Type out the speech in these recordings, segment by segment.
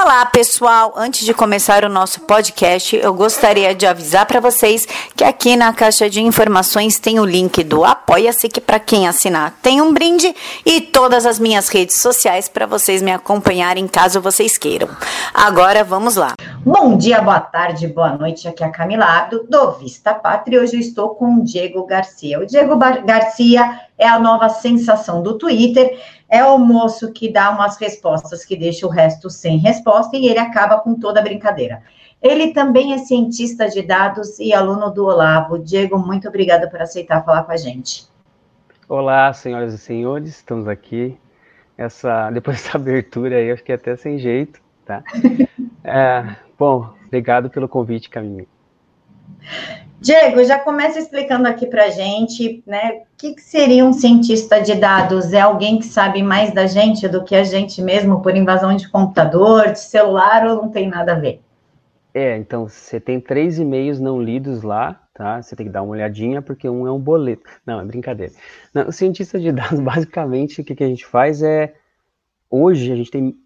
Olá, pessoal! Antes de começar o nosso podcast, eu gostaria de avisar para vocês que aqui na caixa de informações tem o link do Apoia-se, que para quem assinar tem um brinde, e todas as minhas redes sociais para vocês me acompanharem caso vocês queiram. Agora vamos lá. Bom dia, boa tarde, boa noite. Aqui é a Camila Abdo, do Vista Pátria. Hoje eu estou com o Diego Garcia. O Diego Garcia é a nova sensação do Twitter é o moço que dá umas respostas que deixa o resto sem resposta e ele acaba com toda a brincadeira. Ele também é cientista de dados e aluno do Olavo. Diego, muito obrigada por aceitar falar com a gente. Olá, senhoras e senhores, estamos aqui. Essa, depois dessa abertura aí, acho que é até sem jeito, tá? É, bom, obrigado pelo convite, Camille. Diego, já começa explicando aqui para gente, né, o que, que, seria um cientista de dados? É alguém que sabe mais da gente do que a gente mesmo por invasão de computador, de celular ou não tem nada a ver? É, então você tem três e-mails não lidos lá, tá? Você tem que dar uma olhadinha porque um é um boleto. Não, é brincadeira. Não, o cientista de dados, basicamente, o que, que a gente faz é hoje a gente tem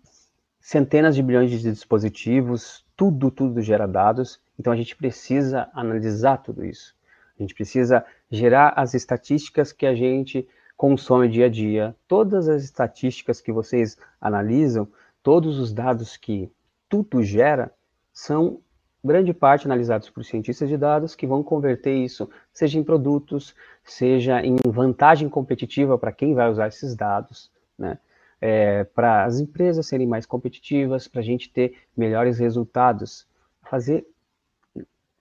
centenas de bilhões de dispositivos, tudo, tudo gera dados então a gente precisa analisar tudo isso. A gente precisa gerar as estatísticas que a gente consome dia a dia. Todas as estatísticas que vocês analisam, todos os dados que tudo gera, são grande parte analisados por cientistas de dados que vão converter isso, seja em produtos, seja em vantagem competitiva para quem vai usar esses dados, né? É, para as empresas serem mais competitivas, para a gente ter melhores resultados, fazer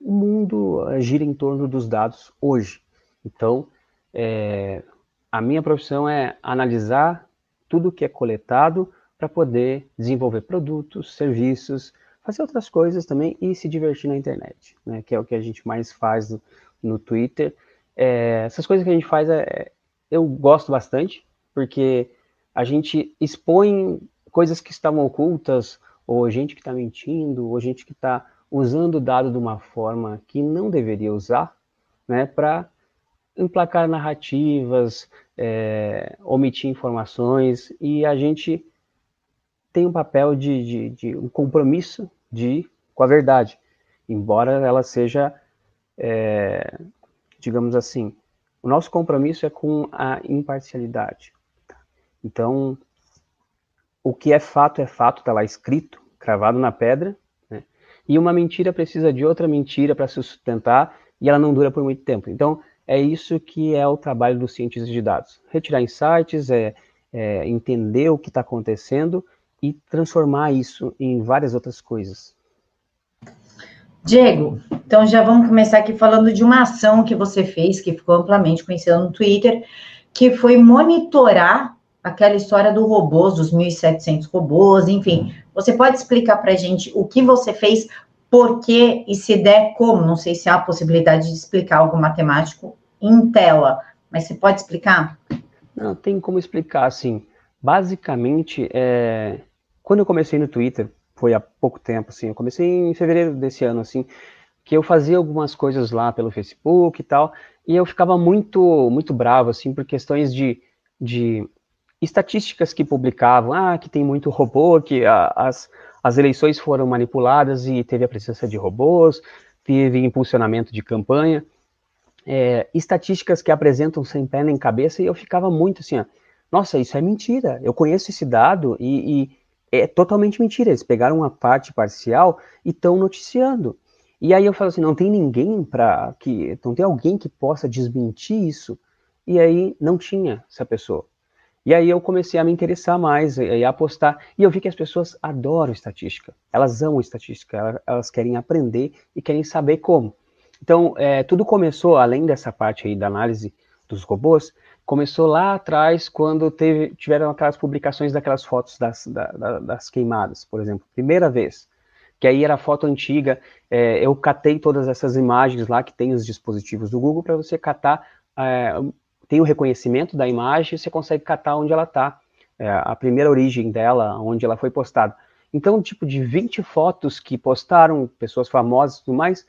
o mundo eh, gira em torno dos dados hoje. Então, é, a minha profissão é analisar tudo que é coletado para poder desenvolver produtos, serviços, fazer outras coisas também e se divertir na internet, né? Que é o que a gente mais faz no, no Twitter. É, essas coisas que a gente faz, é, eu gosto bastante, porque a gente expõe coisas que estavam ocultas, ou gente que está mentindo, ou gente que está usando o dado de uma forma que não deveria usar, né, para emplacar narrativas, é, omitir informações, e a gente tem um papel de, de, de, um compromisso de, com a verdade, embora ela seja, é, digamos assim, o nosso compromisso é com a imparcialidade. Então, o que é fato é fato, está lá escrito, cravado na pedra, e uma mentira precisa de outra mentira para se sustentar e ela não dura por muito tempo. Então, é isso que é o trabalho dos cientistas de dados: retirar insights, é, é entender o que está acontecendo e transformar isso em várias outras coisas. Diego, então já vamos começar aqui falando de uma ação que você fez, que ficou amplamente conhecida no Twitter, que foi monitorar aquela história do robôs, dos 1.700 robôs, enfim. Você pode explicar para a gente o que você fez, por quê e se der como? Não sei se há a possibilidade de explicar algo matemático em tela, mas você pode explicar? Não, tem como explicar, assim. Basicamente, é... quando eu comecei no Twitter, foi há pouco tempo, assim, eu comecei em fevereiro desse ano, assim, que eu fazia algumas coisas lá pelo Facebook e tal, e eu ficava muito, muito bravo, assim, por questões de, de estatísticas que publicavam, ah, que tem muito robô, que a, as, as eleições foram manipuladas e teve a presença de robôs, teve impulsionamento de campanha, é, estatísticas que apresentam sem pé nem cabeça, e eu ficava muito assim, ó, nossa, isso é mentira, eu conheço esse dado e, e é totalmente mentira, eles pegaram uma parte parcial e estão noticiando. E aí eu falo assim, não tem ninguém para que, não tem alguém que possa desmentir isso. E aí não tinha essa pessoa. E aí eu comecei a me interessar mais e a apostar. E eu vi que as pessoas adoram estatística. Elas amam estatística, elas querem aprender e querem saber como. Então, é, tudo começou, além dessa parte aí da análise dos robôs, começou lá atrás, quando teve, tiveram aquelas publicações daquelas fotos das, da, das queimadas, por exemplo, primeira vez. Que aí era foto antiga, é, eu catei todas essas imagens lá que tem os dispositivos do Google para você catar é, tem o reconhecimento da imagem, você consegue catar onde ela está, é, a primeira origem dela, onde ela foi postada. Então, tipo, de 20 fotos que postaram, pessoas famosas e tudo mais,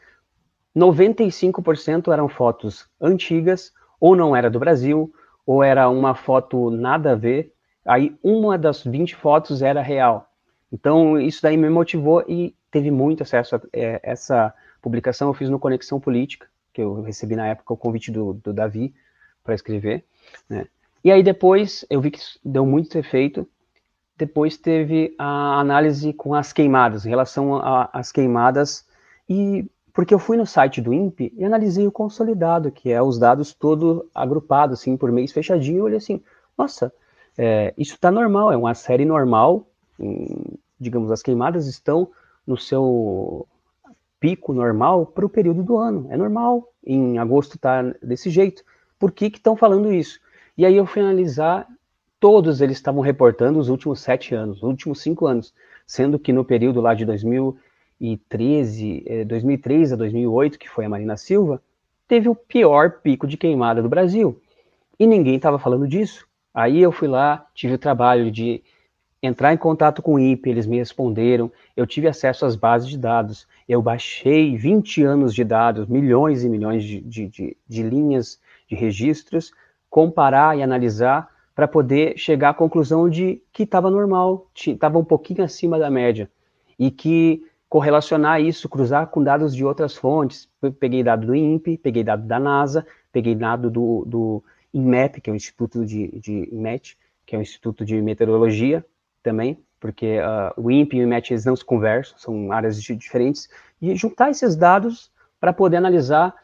95% eram fotos antigas, ou não era do Brasil, ou era uma foto nada a ver. Aí uma das 20 fotos era real. Então, isso daí me motivou e teve muito acesso a é, essa publicação. Eu fiz no Conexão Política, que eu recebi na época o convite do, do Davi para escrever, né? E aí depois eu vi que deu muito efeito. Depois teve a análise com as queimadas, em relação às queimadas, e porque eu fui no site do INPE e analisei o consolidado, que é os dados todo agrupados, assim, por mês fechadinho, eu olhei assim, nossa, é, isso está normal, é uma série normal, em, digamos, as queimadas estão no seu pico normal para o período do ano, é normal, em agosto está desse jeito, por que estão falando isso? E aí eu fui analisar, todos eles estavam reportando os últimos sete anos, os últimos cinco anos, sendo que no período lá de 2013, 2003 eh, a 2008, que foi a Marina Silva, teve o pior pico de queimada do Brasil. E ninguém estava falando disso. Aí eu fui lá, tive o trabalho de entrar em contato com o INPE, eles me responderam, eu tive acesso às bases de dados, eu baixei 20 anos de dados, milhões e milhões de, de, de, de linhas de registros, comparar e analisar para poder chegar à conclusão de que estava normal, estava um pouquinho acima da média. E que correlacionar isso, cruzar com dados de outras fontes. Eu peguei dado do INPE, peguei dado da NASA, peguei dado do, do INMET, que é o Instituto de, de INMET, que é o Instituto de Meteorologia também, porque uh, o INPE e o INMET eles não se conversam, são áreas diferentes, e juntar esses dados para poder analisar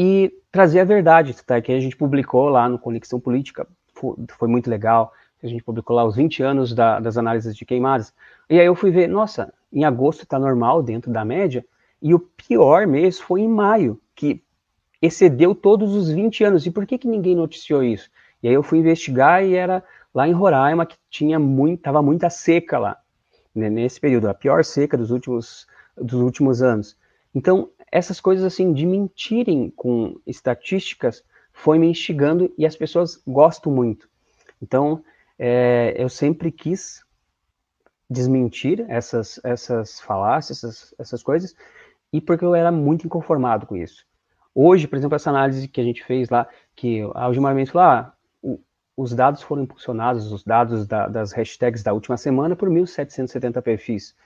e trazer a verdade, tá? Que a gente publicou lá no Conexão Política, foi, muito legal. A gente publicou lá os 20 anos da, das análises de queimadas. E aí eu fui ver, nossa, em agosto está normal, dentro da média, e o pior mês foi em maio, que excedeu todos os 20 anos. E por que, que ninguém noticiou isso? E aí eu fui investigar e era lá em Roraima que tinha muito, tava muita seca lá, né, nesse período, a pior seca dos últimos, dos últimos anos. Então, essas coisas assim de mentirem com estatísticas foi me instigando e as pessoas gostam muito. Então, é, eu sempre quis desmentir essas, essas falácias, essas, essas coisas, e porque eu era muito inconformado com isso. Hoje, por exemplo, essa análise que a gente fez lá, que a Algimar Mendes falou, ah, o, os dados foram impulsionados, os dados da, das hashtags da última semana, por 1.770 perfis.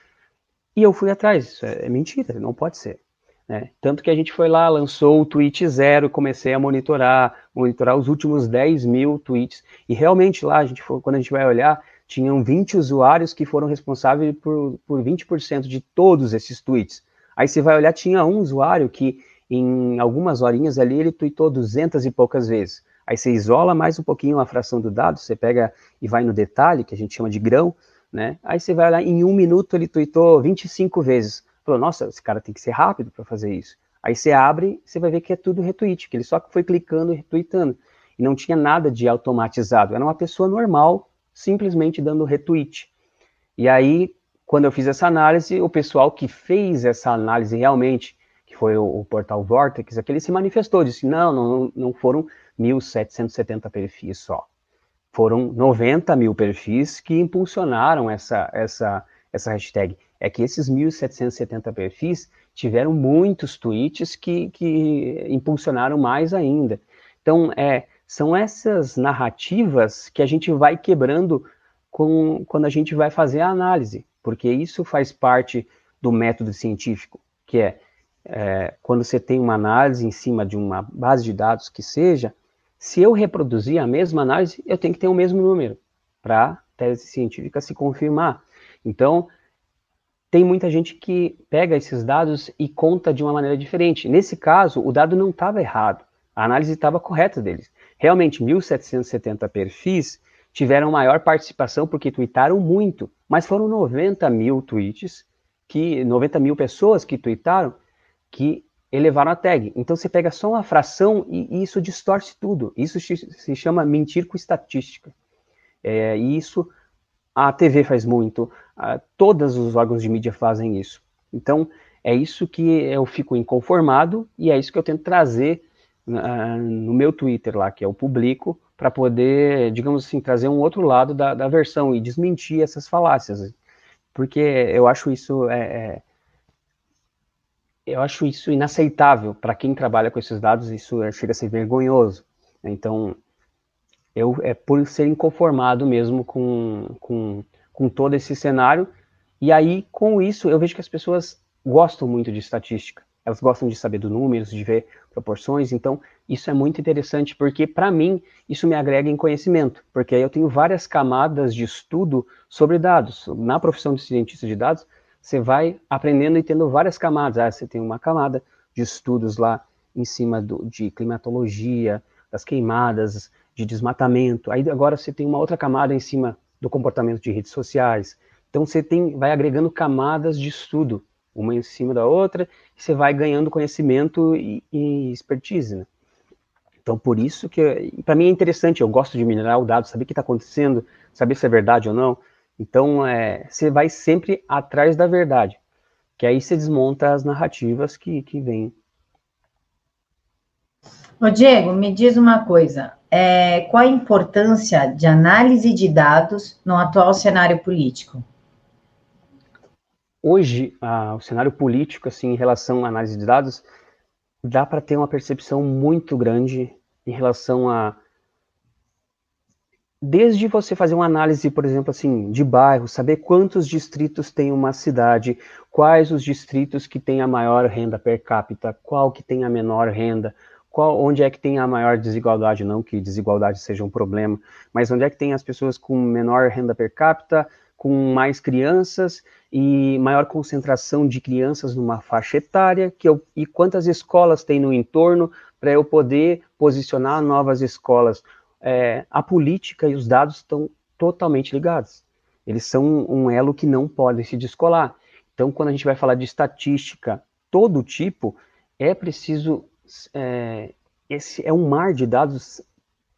E eu fui atrás, isso é, é mentira, não pode ser. Né? Tanto que a gente foi lá, lançou o tweet zero, comecei a monitorar, monitorar os últimos 10 mil tweets. E realmente lá, a gente foi, quando a gente vai olhar, tinham 20 usuários que foram responsáveis por, por 20% de todos esses tweets. Aí você vai olhar, tinha um usuário que em algumas horinhas ali ele tweetou 200 e poucas vezes. Aí você isola mais um pouquinho a fração do dado, você pega e vai no detalhe, que a gente chama de grão, né? Aí você vai lá, em um minuto ele tweetou 25 vezes. Falou, nossa, esse cara tem que ser rápido para fazer isso. Aí você abre, você vai ver que é tudo retweet, que ele só foi clicando e retweetando. E não tinha nada de automatizado. Era uma pessoa normal, simplesmente dando retweet. E aí, quando eu fiz essa análise, o pessoal que fez essa análise realmente, que foi o, o portal Vortex, aquele se manifestou, disse, não, não, não foram 1.770 perfis só. Foram 90 mil perfis que impulsionaram essa, essa, essa hashtag é que esses 1.770 perfis tiveram muitos tweets que, que impulsionaram mais ainda. Então, é, são essas narrativas que a gente vai quebrando com, quando a gente vai fazer a análise, porque isso faz parte do método científico, que é, é quando você tem uma análise em cima de uma base de dados que seja, se eu reproduzir a mesma análise, eu tenho que ter o mesmo número para a tese científica se confirmar. Então, tem muita gente que pega esses dados e conta de uma maneira diferente. Nesse caso, o dado não estava errado, a análise estava correta deles. Realmente, 1.770 perfis tiveram maior participação porque tweetaram muito, mas foram 90 mil tweets, que 90 mil pessoas que tweetaram, que elevaram a tag. Então você pega só uma fração e, isso distorce tudo. Isso se chama mentir com estatística. É, e isso a TV faz muito, a, todos os órgãos de mídia fazem isso. Então, é isso que eu fico inconformado e é isso que eu tento trazer uh, no meu Twitter lá, que é o Publico, para poder, digamos assim, trazer um outro lado da, da, versão e desmentir essas falácias. Porque eu acho isso é, é eu acho isso inaceitável para quem trabalha com esses dados, isso chega a ser vergonhoso. Então, eu é por ser inconformado mesmo com, com, com todo esse cenário E aí, com isso, eu vejo que as pessoas gostam muito de estatística. Elas gostam de saber dos números, de ver proporções. Então, isso é muito interessante, porque, para mim, isso me agrega em conhecimento. Porque aí eu tenho várias camadas de estudo sobre dados. Na profissão de cientista de dados, você vai aprendendo e tendo várias camadas. Ah, você tem uma camada de estudos lá em cima do, de climatologia, das queimadas, de desmatamento. Aí agora você tem uma outra camada em cima do comportamento de redes sociais, então você tem, vai agregando camadas de estudo, uma em cima da outra, e você vai ganhando conhecimento e, e expertise. Né? Então por isso que para mim é interessante, eu gosto de minerar o dado, saber o que está acontecendo, saber se é verdade ou não. Então é, você vai sempre atrás da verdade, que aí você desmonta as narrativas que, que vêm. Ô Diego, me diz uma coisa, é, qual a importância de análise de dados no atual cenário político? hoje, o cenário político, assim, em relação à análise de dados, dá para ter uma percepção muito grande em relação a desde você fazer uma análise, por exemplo, assim, de bairro, saber quantos distritos tem uma cidade, quais os distritos que têm a maior renda per capita, qual que tem a menor renda, qual, onde é que tem a maior desigualdade, não que desigualdade seja um problema, mas onde é que tem as pessoas com menor renda per capita, com mais crianças e maior concentração de crianças numa faixa etária, que eu, e quantas escolas tem no entorno para eu poder posicionar novas escolas. É, a política e os dados estão totalmente ligados. Eles são um elo que não pode se descolar. Então, quando a gente vai falar de estatística, todo tipo, é preciso. É, esse é um mar de dados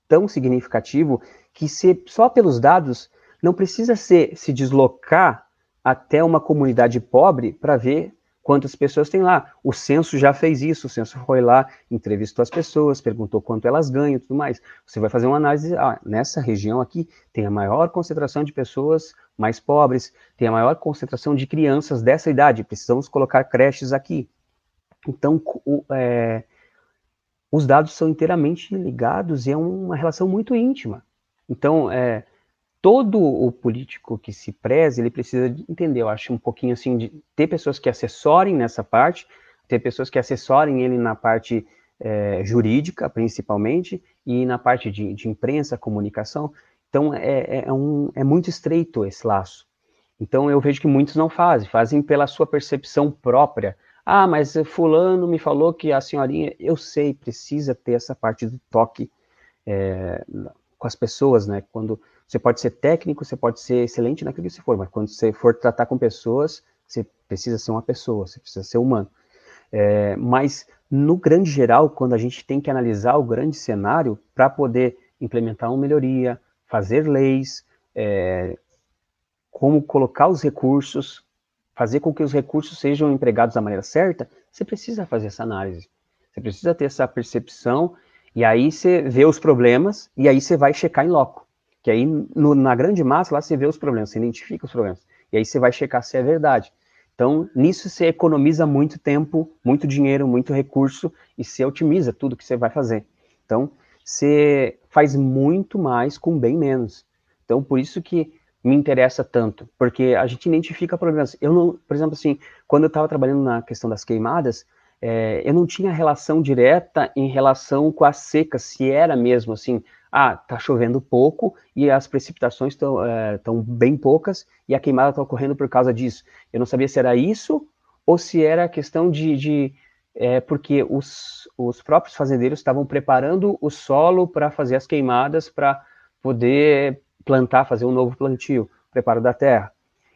tão significativo que se só pelos dados não precisa ser, se deslocar até uma comunidade pobre para ver quantas pessoas tem lá. O censo já fez isso, o censo foi lá, entrevistou as pessoas, perguntou quanto elas ganham e tudo mais. Você vai fazer uma análise, ah, nessa região aqui tem a maior concentração de pessoas mais pobres, tem a maior concentração de crianças dessa idade, precisamos colocar creches aqui. Então, o, é, os dados são inteiramente ligados e é uma relação muito íntima. Então, é, todo o político que se preze, ele precisa entender, eu acho, um pouquinho assim, de ter pessoas que assessorem nessa parte, ter pessoas que assessorem ele na parte é, jurídica, principalmente, e na parte de, de imprensa, comunicação. Então, é, é, é, um, é muito estreito esse laço. Então, eu vejo que muitos não fazem, fazem pela sua percepção própria. Ah, mas fulano me falou que a senhorinha, eu sei, precisa ter essa parte do toque é, com as pessoas, né? Quando você pode ser técnico, você pode ser excelente naquilo que você for, mas quando você for tratar com pessoas, você precisa ser uma pessoa, você precisa ser humano. É, mas, no grande geral, quando a gente tem que analisar o grande cenário para poder implementar uma melhoria, fazer leis, é, como colocar os recursos, fazer com que os recursos sejam empregados da maneira certa, você precisa fazer essa análise. Você precisa ter essa percepção, e aí você vê os problemas, e aí você vai checar em loco. Que aí, no, na grande massa, lá você vê os problemas, você identifica os problemas. E aí você vai checar se é verdade. Então, nisso você economiza muito tempo, muito dinheiro, muito recurso e você otimiza tudo que você vai fazer. Então, você faz muito mais com bem menos. Então, por isso que me interessa tanto, porque a gente identifica problemas. Eu não, por exemplo, assim, quando eu estava trabalhando na questão das queimadas, é, eu não tinha relação direta em relação com a seca, se era mesmo assim, ah, tá chovendo pouco e as precipitações estão é, bem poucas e a queimada está ocorrendo por causa disso. Eu não sabia se era isso ou se era questão de, de é, porque os, os próprios fazendeiros estavam preparando o solo para fazer as queimadas para poder plantar, fazer um novo plantio, preparo da terra.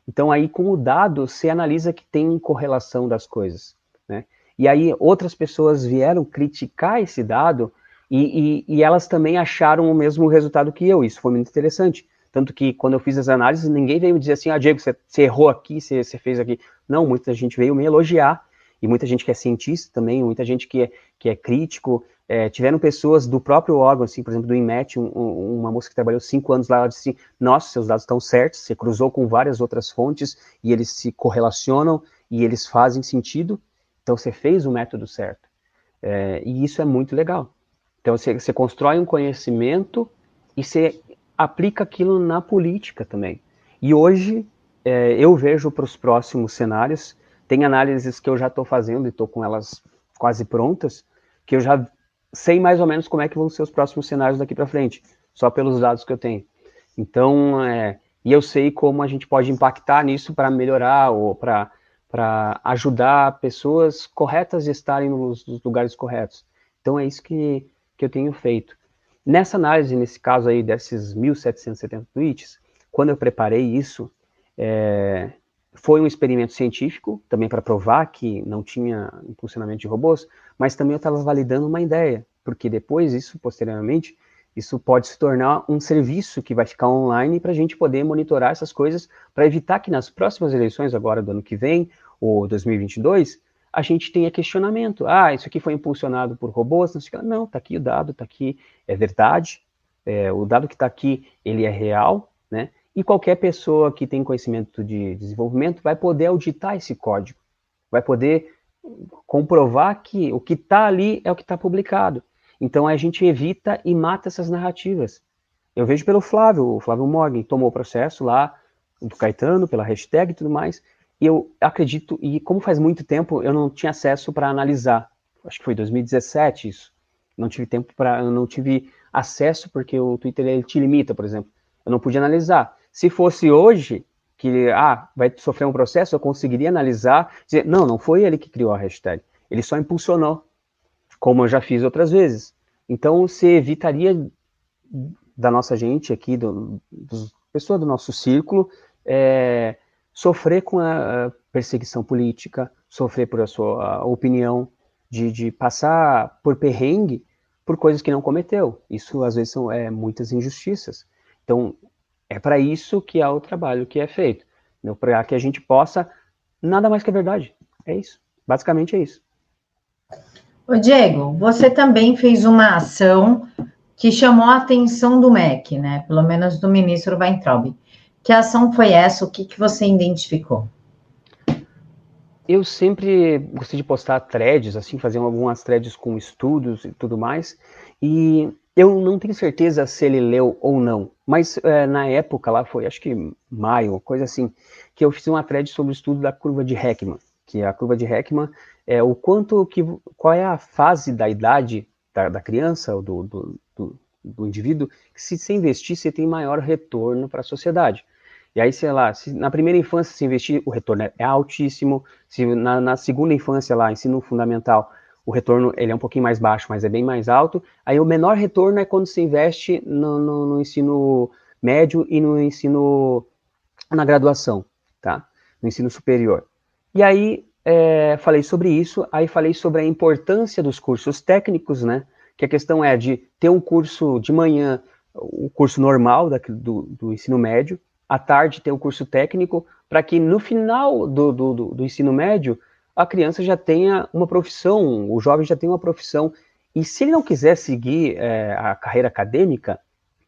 Então aí com o dado você analisa que tem correlação das coisas, né? E aí outras pessoas vieram criticar esse dado e, e, e, elas também acharam o mesmo resultado que eu. Isso foi muito interessante. Tanto que quando eu fiz as análises, ninguém veio me dizer assim: ah, Diego, você, você errou aqui, você, você, fez aqui. Não, muita gente veio me elogiar, e muita gente que é cientista também, muita gente que é, que é crítico. É, tiveram pessoas do próprio órgão, assim, por exemplo, do IMET, um, um, uma moça que trabalhou cinco anos lá, ela disse assim: nossa, seus dados estão certos, você cruzou com várias outras fontes e eles se correlacionam e eles fazem sentido, então você fez o método certo. É, e isso é muito legal. Então você, você constrói um conhecimento e você aplica aquilo na política também. E hoje é, eu vejo para os próximos cenários. Tem análises que eu já estou fazendo e estou com elas quase prontas, que eu já sei mais ou menos como é que vão ser os próximos cenários daqui para frente, só pelos dados que eu tenho. Então, é, e eu sei como a gente pode impactar nisso para melhorar ou para ajudar pessoas corretas a estarem nos, nos, lugares corretos. Então, é isso que, que eu tenho feito. Nessa análise, nesse caso aí, desses 1.770 tweets, quando eu preparei isso, é, foi um experimento científico, também para provar que não tinha impulsionamento de robôs, mas também eu estava validando uma ideia, porque depois, isso posteriormente, isso pode se tornar um serviço que vai ficar online para a gente poder monitorar essas coisas, para evitar que nas próximas eleições, agora do ano que vem, ou 2022, a gente tenha questionamento. Ah, isso aqui foi impulsionado por robôs? Não, está aqui o dado, está aqui, é verdade, é, o dado que está aqui, ele é real, né? E qualquer pessoa que tem conhecimento de desenvolvimento vai poder auditar esse código, vai poder comprovar que o que está ali é o que está publicado. Então a gente evita e mata essas narrativas. Eu vejo pelo Flávio, o Flávio Morgan tomou o processo lá do Caetano, pela hashtag e tudo mais, e eu acredito, e como faz muito tempo, eu não tinha acesso para analisar. Acho que foi 2017 isso. Não tive tempo para, não tive acesso porque o Twitter ele te limita, por exemplo. Eu não podia analisar. Se fosse hoje, que ah, vai sofrer um processo, eu conseguiria analisar, dizer, não, não foi ele que criou a hashtag, ele só impulsionou, como eu já fiz outras vezes. Então, você evitaria da nossa gente aqui, do, dos pessoas do nosso círculo, é, sofrer com a perseguição política, sofrer por a sua opinião, de, de, passar por perrengue por coisas que não cometeu. Isso, às vezes, são é, muitas injustiças. Então, é para isso que há o trabalho que é feito, né? para que a gente possa, nada mais que a verdade. É isso. Basicamente é isso. Ô Diego, você também fez uma ação que chamou a atenção do MEC, né? Pelo menos do ministro Weintraub. Que ação foi essa? O que, que você identificou? Eu sempre gostei de postar threads, assim, fazer algumas threads com estudos e tudo mais. E eu não tenho certeza se ele leu ou não, mas é, na época lá foi, acho que maio, coisa assim, que eu fiz uma thread sobre o estudo da curva de Heckman, que a curva de Heckman é o quanto que, qual é a fase da idade da, da criança ou do, do, do, do, indivíduo que se se investir você tem maior retorno para a sociedade. E aí, sei lá, se na primeira infância se investir, o retorno é, é altíssimo, se na, na segunda infância lá, ensino fundamental, o retorno ele é um pouquinho mais baixo, mas é bem mais alto. Aí o menor retorno é quando se investe no, no, no ensino médio e no ensino na graduação, tá? No ensino superior. E aí é, falei sobre isso, aí falei sobre a importância dos cursos técnicos, né? Que a questão é de ter um curso de manhã, o curso normal da, do, do ensino médio, à tarde ter o um curso técnico, para que no final do, do, do ensino médio a criança já tenha uma profissão, o jovem já tem uma profissão. E se ele não quiser seguir é, a carreira acadêmica,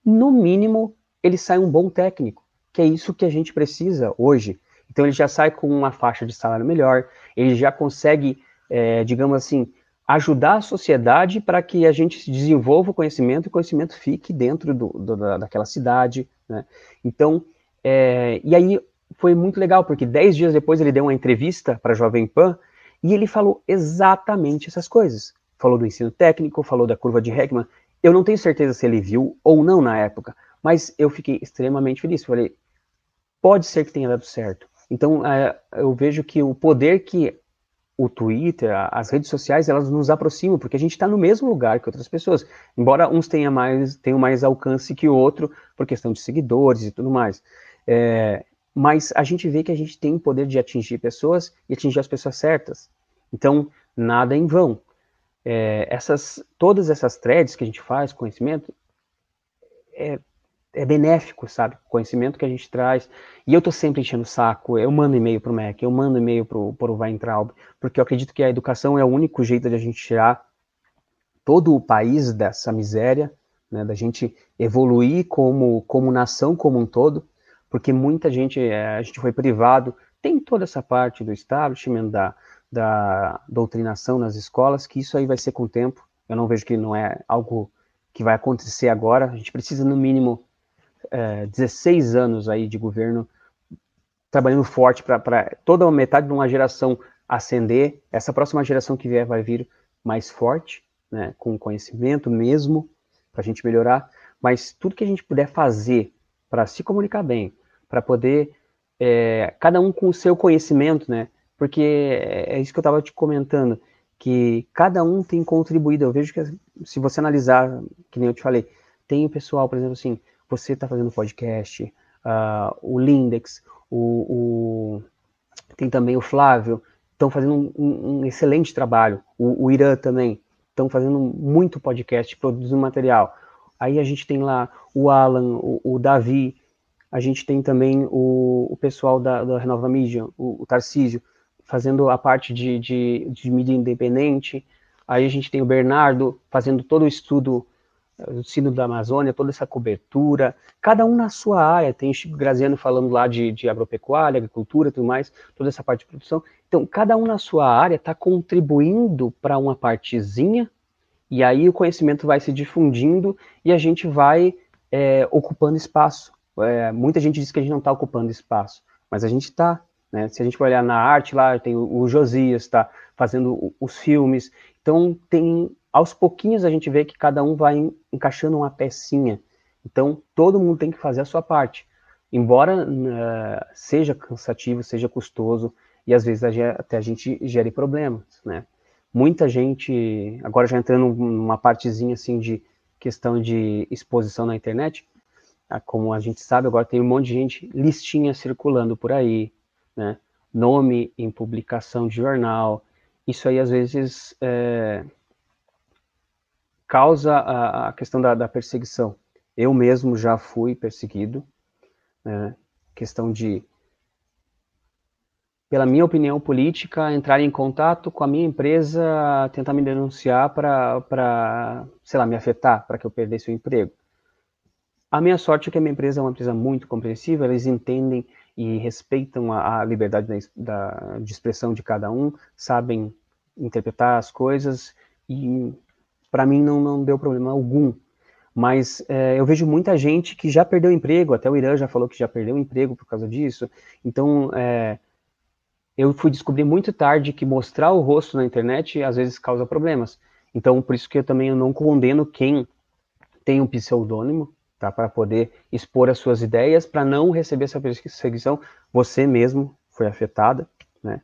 no mínimo ele sai um bom técnico, que é isso que a gente precisa hoje. Então ele já sai com uma faixa de salário melhor, ele já consegue, é, digamos assim, ajudar a sociedade para que a gente desenvolva o conhecimento e o conhecimento fique dentro do, do, daquela cidade. Né? Então, é, e aí foi muito legal, porque dez dias depois ele deu uma entrevista para a Jovem Pan e ele falou exatamente essas coisas. Falou do ensino técnico, falou da curva de Heckman. Eu não tenho certeza se ele viu ou não na época, mas eu fiquei extremamente feliz. Falei, pode ser que tenha dado certo. Então, é, eu vejo que o poder que o Twitter, as redes sociais, elas nos aproximam, porque a gente está no mesmo lugar que outras pessoas. Embora uns tenham mais, tenham mais alcance que o outro, por questão de seguidores e tudo mais. É, mas a gente vê que a gente tem o poder de atingir pessoas e atingir as pessoas certas. Então, nada em vão. É, essas, todas essas threads que a gente faz, conhecimento, é, é benéfico, sabe? Conhecimento que a gente traz. E eu tô sempre enchendo o saco, eu mando e-mail pro MEC, eu mando e-mail pro, pro Weintraub, porque eu acredito que a educação é o único jeito de a gente tirar todo o país dessa miséria, né, da gente evoluir como, como nação como um todo, porque muita gente, é, a gente foi privado, tem toda essa parte do establishment, da, da doutrinação nas escolas, que isso aí vai ser com o tempo, eu não vejo que não é algo que vai acontecer agora, a gente precisa no mínimo é, 16 anos aí de governo trabalhando forte para toda a metade de uma geração ascender. Essa próxima geração que vier vai vir mais forte, né, com conhecimento mesmo, para a gente melhorar. Mas tudo que a gente puder fazer para se comunicar bem, para poder, é, cada um com o seu conhecimento, né? Porque é, é isso que eu estava te comentando, que cada um tem contribuído. Eu vejo que se você analisar, que nem eu te falei, tem o pessoal, por exemplo, assim, você está fazendo podcast, uh, o Lindex, o, o, tem também o Flávio, estão fazendo um, um, um, excelente trabalho, o, o Irã também, estão fazendo muito podcast, produzindo material. Aí a gente tem lá o Alan, o, o Davi, a gente tem também o, o pessoal da, da, Renova Mídia, o, o Tarcísio, fazendo a parte de, de, de mídia independente. Aí a gente tem o Bernardo fazendo todo o estudo o sino da Amazônia, toda essa cobertura, cada um na sua área. Tem Chico Graziano falando lá de, de agropecuária, agricultura, tudo mais, toda essa parte de produção. Então, cada um na sua área está contribuindo para uma partezinha, e aí o conhecimento vai se difundindo e a gente vai é, ocupando espaço. É, muita gente diz que a gente não está ocupando espaço, mas a gente está. Né? Se a gente for olhar na arte, lá tem o, o Josias, está fazendo os filmes. Então, tem aos pouquinhos a gente vê que cada um vai encaixando uma pecinha. Então, todo mundo tem que fazer a sua parte. Embora uh, seja cansativo, seja custoso, e às vezes até a gente gere problemas, né? Muita gente, agora já entrando numa partezinha assim de questão de exposição na internet, como a gente sabe, agora tem um monte de gente listinha circulando por aí, né? Nome em publicação de jornal. Isso aí às vezes é, causa a, a questão da, da, perseguição. Eu mesmo já fui perseguido, né? questão de, pela minha opinião política, entrar em contato com a minha empresa, tentar me denunciar para, sei lá, me afetar, para que eu perdesse o emprego. A minha sorte é que a minha empresa é uma empresa muito compreensiva, eles entendem e respeitam a, a liberdade da, da, de expressão de cada um, sabem interpretar as coisas e para mim não, não deu problema algum. Mas é, eu vejo muita gente que já perdeu emprego, até o Irã já falou que já perdeu emprego por causa disso. Então, é, eu fui descobrir muito tarde que mostrar o rosto na internet às vezes causa problemas. Então, por isso que eu também não condeno quem tem um pseudônimo, tá, para poder expor as suas ideias, para não receber essa perseguição. Você mesmo foi afetada, né?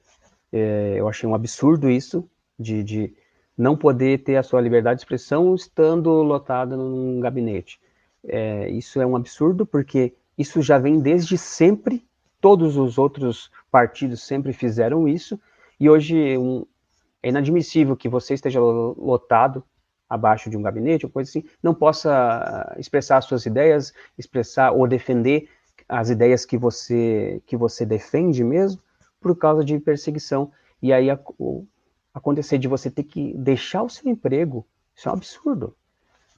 É, eu achei um absurdo isso de, de não poder ter a sua liberdade de expressão estando lotada num gabinete. É, isso é um absurdo, porque isso já vem desde sempre, todos os outros partidos sempre fizeram isso, e hoje um, é inadmissível que você esteja lotado abaixo de um gabinete ou coisa assim, não possa expressar suas ideias, expressar ou defender as ideias que você que você defende mesmo por causa de perseguição. E aí a, o, acontecer de você ter que deixar o seu emprego, isso é um absurdo.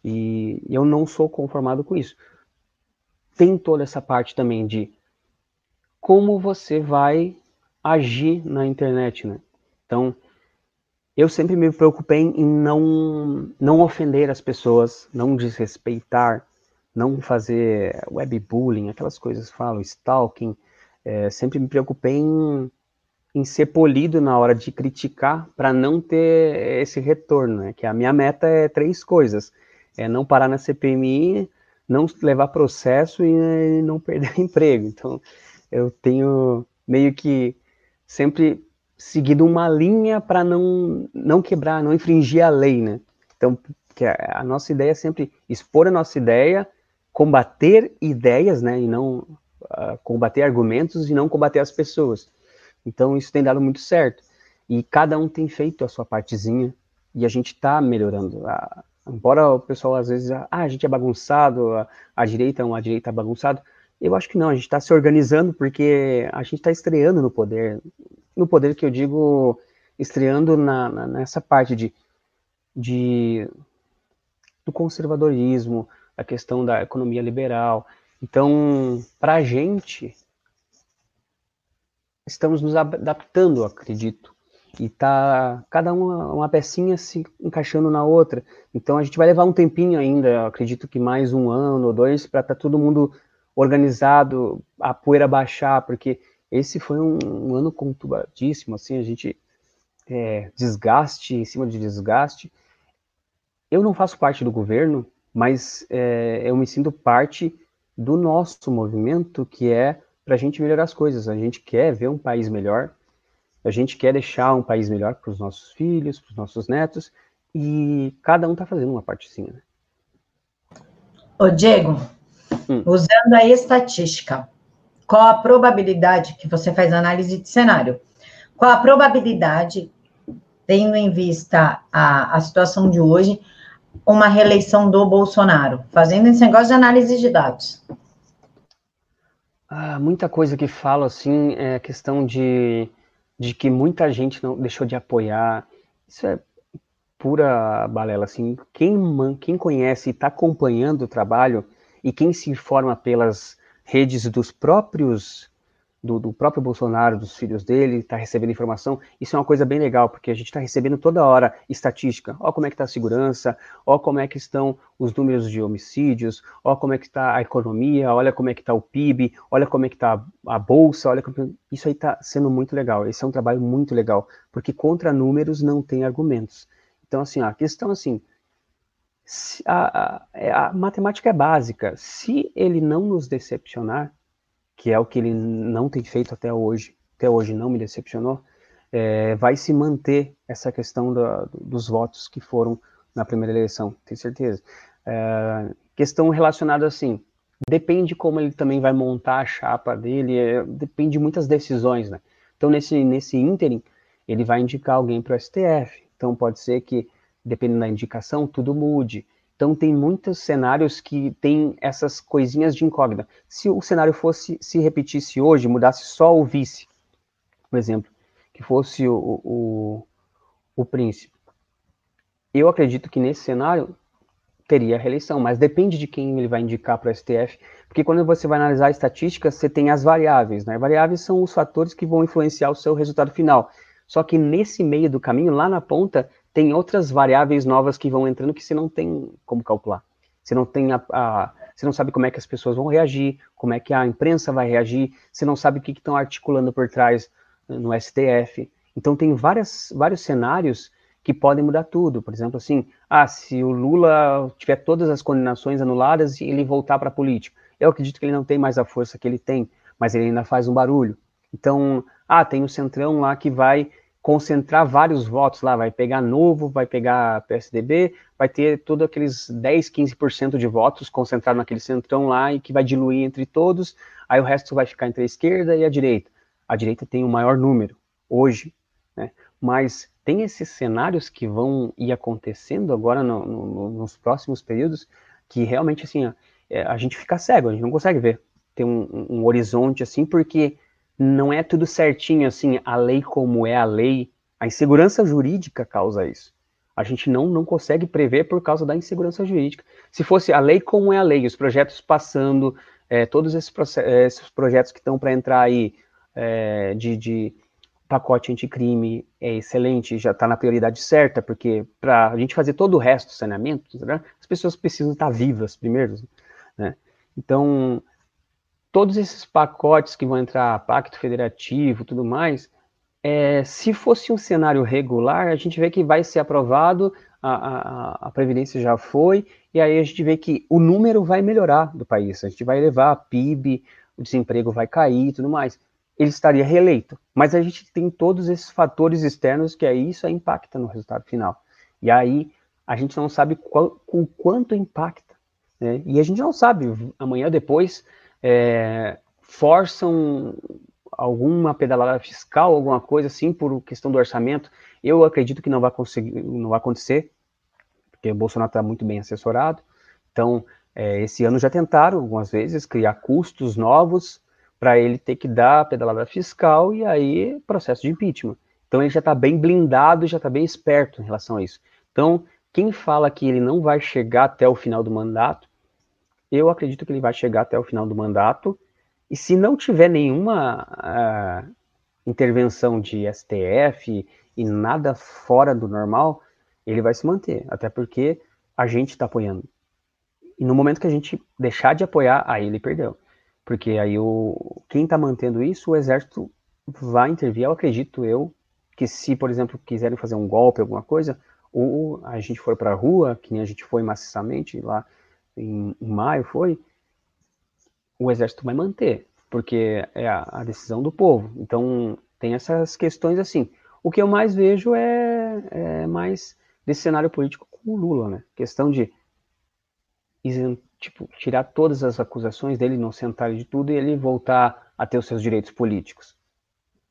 E eu não sou conformado com isso. Tem toda essa parte também de como você vai agir na internet, né? Então, eu sempre me preocupei em não, não ofender as pessoas, não desrespeitar, não fazer webbullying, aquelas coisas falam, stalking. É, sempre me preocupei em em ser polido na hora de criticar para não ter esse retorno, né? Que a minha meta é três coisas: é não parar na CPMI, não levar processo e não perder emprego. Então, eu tenho meio que sempre seguido uma linha para não não quebrar, não infringir a lei, né? Então, que a, nossa ideia é sempre expor a nossa ideia, combater ideias, né? E não uh, combater argumentos e não combater as pessoas. Então isso tem dado muito certo. E cada um tem feito a sua partezinha e a gente está melhorando. A, embora o pessoal às vezes, ah, a gente é bagunçado, a, a direita é uma direita bagunçado, eu acho que não, a gente está se organizando porque a gente está estreando no poder. No poder que eu digo, estreando na, na, nessa parte de, de do conservadorismo, a questão da economia liberal. Então, para a gente, estamos nos adaptando, acredito. E tá cada uma, uma pecinha se encaixando na outra. Então a gente vai levar um tempinho ainda, acredito que mais um ano ou dois, para estar tá todo mundo organizado, a poeira baixar, porque esse foi um, um ano conturbadíssimo, assim, a gente é, desgaste em cima de desgaste. Eu não faço parte do governo, mas é, eu me sinto parte do nosso movimento, que é para a gente melhorar as coisas. A gente quer ver um país melhor, a gente quer deixar um país melhor para os nossos filhos, para os nossos netos, e cada um está fazendo uma partezinha. Né? Ô, Diego, hum. usando a estatística, qual a probabilidade que você faz análise de cenário? Qual a probabilidade, tendo em vista a, a situação de hoje, uma reeleição do Bolsonaro? Fazendo esse negócio de análise de dados. Ah, muita coisa que falo assim é a questão de, de que muita gente não deixou de apoiar. Isso é pura balela, assim. Quem, quem conhece e está acompanhando o trabalho e quem se informa pelas redes dos próprios do, do, próprio Bolsonaro, dos filhos dele, está recebendo informação. Isso é uma coisa bem legal, porque a gente está recebendo toda hora estatística. Ó como é que está a segurança, ó como é que estão os números de homicídios, ó como é que está a economia, olha como é que está o PIB, olha como é que está a bolsa, olha como... isso aí está sendo muito legal. Esse é um trabalho muito legal, porque contra números não tem argumentos. Então assim, a questão assim, a, a, é, a matemática é básica. Se ele não nos decepcionar que é o que ele não tem feito até hoje, até hoje não me decepcionou, é, vai se manter essa questão da, dos votos que foram na primeira eleição, tenho certeza. É, questão relacionada assim, depende como ele também vai montar a chapa dele, é, depende de muitas decisões, né? Então, nesse, nesse ínterim, ele vai indicar alguém para o STF. Então, pode ser que, dependendo da indicação, tudo mude. Então tem muitos cenários que tem essas coisinhas de incógnita. Se o cenário fosse se repetisse hoje, mudasse só o vice, por exemplo, que fosse o, o, o príncipe, eu acredito que nesse cenário teria reeleição, mas depende de quem ele vai indicar para o STF, porque quando você vai analisar a estatística, você tem as variáveis, né? Variáveis são os fatores que vão influenciar o seu resultado final. Só que nesse meio do caminho, lá na ponta, tem outras variáveis novas que vão entrando que você não tem como calcular. Você não tem a, a, você não sabe como é que as pessoas vão reagir, como é que a imprensa vai reagir, você não sabe o que estão articulando por trás no STF. Então tem várias, vários cenários que podem mudar tudo. Por exemplo, assim, ah, se o Lula tiver todas as condenações anuladas e ele voltar para a política, eu acredito que ele não tem mais a força que ele tem, mas ele ainda faz um barulho. Então, ah, tem o Centrão lá que vai concentrar vários votos lá, vai pegar Novo, vai pegar PSDB, vai ter todos aqueles 10, 15% de votos concentrados naquele centrão lá e que vai diluir entre todos, aí o resto vai ficar entre a esquerda e a direita. A direita tem o maior número hoje, né? mas tem esses cenários que vão ir acontecendo agora no, no, nos próximos períodos que realmente assim, a, é, a gente fica cego, a gente não consegue ver. Tem um, um horizonte assim, porque não é tudo certinho assim, a lei como é a lei. A insegurança jurídica causa isso. A gente não, não consegue prever por causa da insegurança jurídica. Se fosse a lei como é a lei, os projetos passando, é, todos esses, esses, projetos que estão para entrar aí é, de, de pacote anticrime é excelente, já está na prioridade certa, porque para a gente fazer todo o resto do saneamento, né, as pessoas precisam estar vivas primeiro. Né? Então, todos esses pacotes que vão entrar, pacto federativo, tudo mais, é, se fosse um cenário regular, a gente vê que vai ser aprovado, a, a, a, Previdência já foi, e aí a gente vê que o número vai melhorar do país, a gente vai elevar a PIB, o desemprego vai cair e tudo mais. Ele estaria reeleito. Mas a gente tem todos esses fatores externos que aí isso impacta no resultado final. E aí a gente não sabe qual, com quanto impacta. Né? E a gente não sabe, amanhã depois é, forçam alguma pedalada fiscal, alguma coisa assim, por questão do orçamento, eu acredito que não vai conseguir, não vai acontecer, porque o Bolsonaro está muito bem assessorado. Então, é, esse ano já tentaram algumas vezes criar custos novos para ele ter que dar a pedalada fiscal e aí processo de impeachment. Então ele já está bem blindado, já está bem esperto em relação a isso. Então, quem fala que ele não vai chegar até o final do mandato, eu acredito que ele vai chegar até o final do mandato. E se não tiver nenhuma uh, intervenção de STF e nada fora do normal, ele vai se manter. Até porque a gente está apoiando. E no momento que a gente deixar de apoiar, aí ele perdeu. Porque aí o, quem está mantendo isso, o exército vai intervir. Eu acredito eu que se, por exemplo, quiserem fazer um golpe, alguma coisa, ou a gente for para a rua, que nem a gente foi maciçamente lá em, em maio, foi, o exército vai manter, porque é a, a, decisão do povo. Então, tem essas questões assim. O que eu mais vejo é, é mais desse cenário político com o Lula, né? Questão de tipo, tirar todas as acusações dele, não sentar de tudo e ele voltar a ter os seus direitos políticos.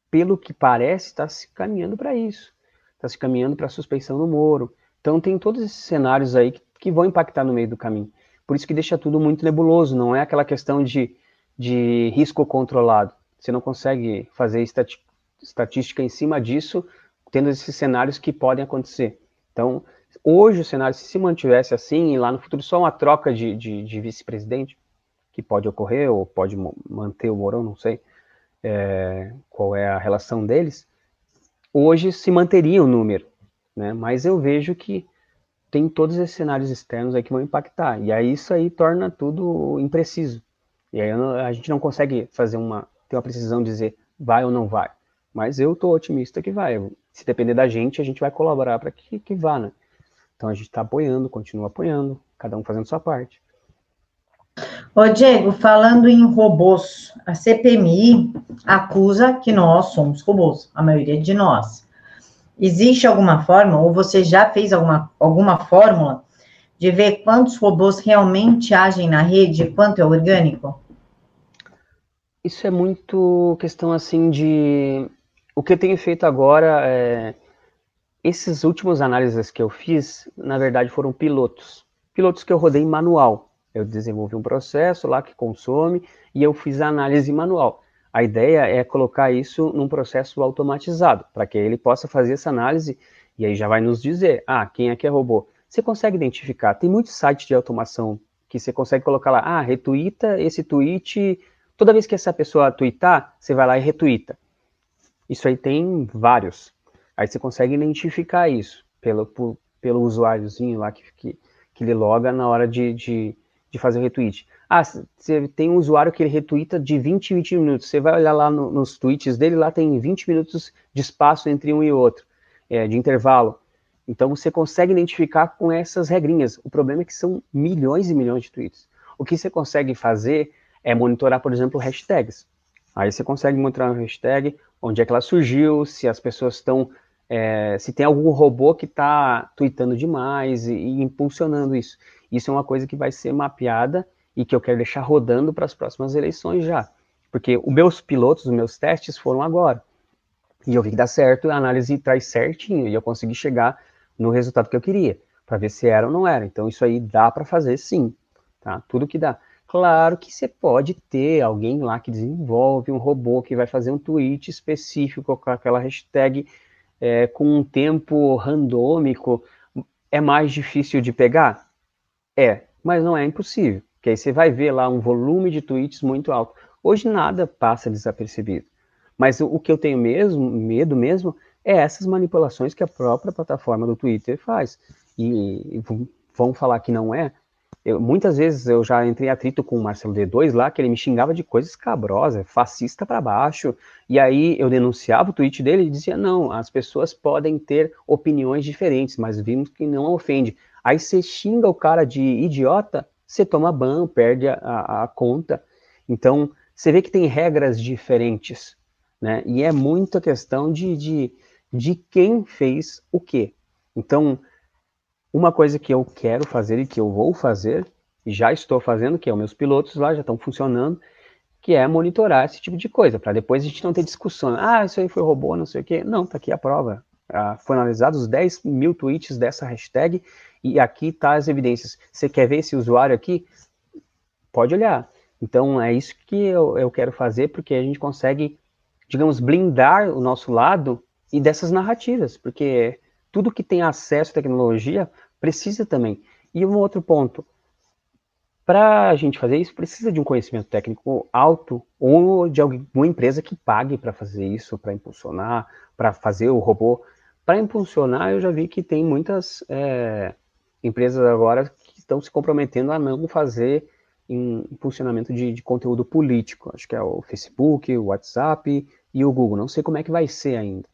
Pelo que parece, está se caminhando para isso. Está se caminhando para a suspeição do Moro. Então tem todos esses cenários aí que, que vão impactar no meio do caminho. Por isso que deixa tudo muito nebuloso, não é aquela questão de, de risco controlado. Você não consegue fazer estati estatística em cima disso, tendo esses cenários que podem acontecer. Então, hoje o cenário, se se mantivesse assim, e lá no futuro só uma troca de, de, de vice-presidente, que pode ocorrer, ou pode manter o Mourão, não sei é, qual é a relação deles, hoje se manteria o número, né? mas eu vejo que tem todos esses cenários externos aí que vão impactar. E aí isso aí torna tudo impreciso. E aí a gente não consegue fazer uma, ter uma precisão de dizer vai ou não vai. Mas eu tô otimista que vai. Se depender da gente, a gente vai colaborar para que, que vá, né? Então a gente está apoiando, continua apoiando, cada um fazendo sua parte. Ô Diego, falando em robôs, a CPMI acusa que nós somos robôs, a maioria de nós. Existe alguma forma, ou você já fez alguma, alguma fórmula de ver quantos robôs realmente agem na rede e quanto é orgânico? Isso é muito questão assim de. O que eu tenho feito agora é. Esses últimos análises que eu fiz, na verdade, foram pilotos. Pilotos que eu rodei manual. Eu desenvolvi um processo lá que consome e eu fiz a análise manual. A ideia é colocar isso num processo automatizado, para que ele possa fazer essa análise e aí já vai nos dizer, ah, quem é que é robô. Você consegue identificar, tem muitos sites de automação que você consegue colocar lá, ah, retuita esse tweet, toda vez que essa pessoa tweetar, você vai lá e retuita. Isso aí tem vários. Aí você consegue identificar isso pelo, por, pelo usuáriozinho lá que, que, que ele loga na hora de, de, de fazer o retweet. Ah, você tem um usuário que ele retuita de 20 em 20 minutos. Você vai olhar lá no, nos tweets dele, lá tem 20 minutos de espaço entre um e outro, é, de intervalo. Então você consegue identificar com essas regrinhas. O problema é que são milhões e milhões de tweets. O que você consegue fazer é monitorar, por exemplo, hashtags. Aí você consegue monitorar uma hashtag, onde é que ela surgiu, se as pessoas estão. É, se tem algum robô que está tweetando demais e, e impulsionando isso. Isso é uma coisa que vai ser mapeada e que eu quero deixar rodando para as próximas eleições já. Porque os meus pilotos, os meus testes foram agora. E eu vi que dá certo, a análise traz certinho e eu consegui chegar no resultado que eu queria, para ver se era ou não era. Então isso aí dá para fazer sim, tá? Tudo que dá. Claro que você pode ter alguém lá que desenvolve um robô que vai fazer um tweet específico com aquela hashtag é, com um tempo randômico. É mais difícil de pegar? É, mas não é impossível que aí você vai ver lá um volume de tweets muito alto. Hoje nada passa desapercebido. Mas o, que eu tenho mesmo, medo mesmo, é essas manipulações que a própria plataforma do Twitter faz. E, e vão falar que não é. Eu, muitas vezes eu já entrei atrito com o Marcelo D2 lá, que ele me xingava de coisas cabrosas, fascista para baixo. E aí eu denunciava o tweet dele e dizia: não, as pessoas podem ter opiniões diferentes, mas vimos que não ofende. Aí você xinga o cara de idiota, você toma ban, perde a, a, a conta. Então, você vê que tem regras diferentes, né? E é muita questão de, de, de quem fez o quê. Então, uma coisa que eu quero fazer e que eu vou fazer, e já estou fazendo, que é os meus pilotos lá já estão funcionando, que é monitorar esse tipo de coisa, para depois a gente não ter discussão. Ah, isso aí foi robô, não sei o quê. Não, tá aqui a prova. Ah, foi analisado os 10 mil tweets dessa hashtag e aqui tá as evidências. Você quer ver esse usuário aqui? Pode olhar. Então é isso que eu, eu quero fazer, porque a gente consegue, digamos, blindar o nosso lado e dessas narrativas, porque tudo que tem acesso à tecnologia precisa também. E um outro ponto, para a gente fazer isso, precisa de um conhecimento técnico alto ou de alguma empresa que pague para fazer isso, para impulsionar, para fazer o robô. Para impulsionar, eu já vi que tem muitas é, empresas agora que estão se comprometendo a não fazer em impulsionamento de, de, conteúdo político. Acho que é o Facebook, o WhatsApp e o Google. Não sei como é que vai ser ainda.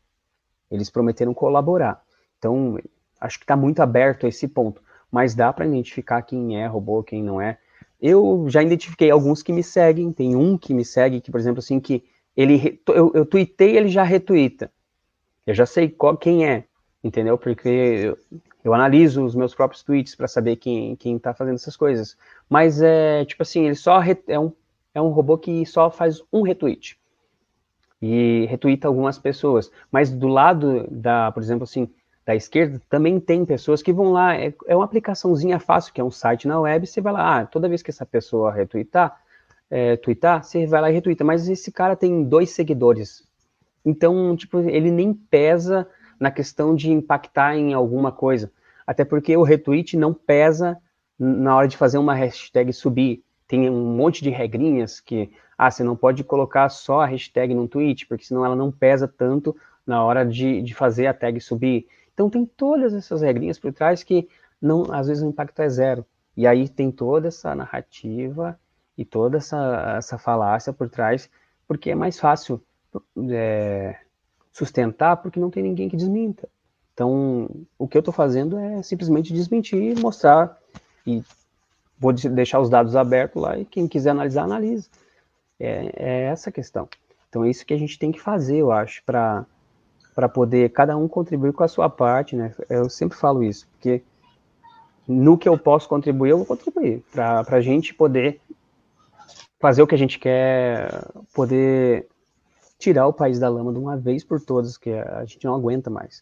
Eles prometeram colaborar. Então, acho que está muito aberto esse ponto. Mas dá para identificar quem é robô, quem não é. Eu já identifiquei alguns que me seguem. Tem um que me segue, que, por exemplo, assim, que ele eu, eu tuitei, ele já retuita. Eu já sei qual, quem é, entendeu? Porque eu, eu analiso os meus próprios tweets para saber quem quem está fazendo essas coisas. Mas é tipo assim, ele só re, é um é um robô que só faz um retweet e retuita algumas pessoas. Mas do lado da, por exemplo, assim, da esquerda, também tem pessoas que vão lá, é, é uma aplicaçãozinha fácil, que é um site na web, você vai lá, ah, toda vez que essa pessoa retweetar, é, tweetar, você vai lá e retuita, mas esse cara tem dois seguidores. Então, tipo, ele nem pesa na questão de impactar em alguma coisa. Até porque o retweet não pesa na hora de fazer uma hashtag subir. Tem um monte de regrinhas que, ah, você não pode colocar só a hashtag num tweet, porque senão ela não pesa tanto na hora de, de fazer a tag subir. Então tem todas essas regrinhas por trás que não, às vezes o impacto é zero. E aí tem toda essa narrativa e toda essa, essa falácia por trás, porque é mais fácil é, sustentar, porque não tem ninguém que desminta. Então, o que eu estou fazendo é simplesmente desmentir, mostrar e vou deixar os dados abertos lá e quem quiser analisar, analisa. É, é essa a questão. Então, é isso que a gente tem que fazer, eu acho, para para poder cada um contribuir com a sua parte, né? Eu sempre falo isso, porque no que eu posso contribuir, eu vou contribuir, para a gente poder fazer o que a gente quer, poder tirar o país da lama de uma vez por todas, que a gente não aguenta mais.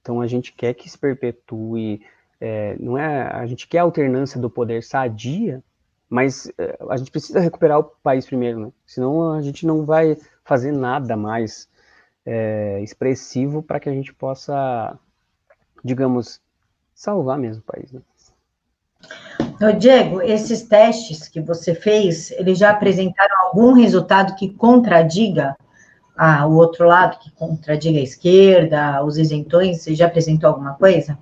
Então a gente quer que se perpetue, é, não é? A gente quer a alternância do poder sadia, mas é, a gente precisa recuperar o país primeiro, né? Senão a gente não vai fazer nada mais é, expressivo para que a gente possa, digamos, salvar mesmo o país. Né? Diego, esses testes que você fez, eles já apresentaram algum resultado que contradiga ah, o outro lado, que contradiga a esquerda, os isentões? Você já apresentou alguma coisa?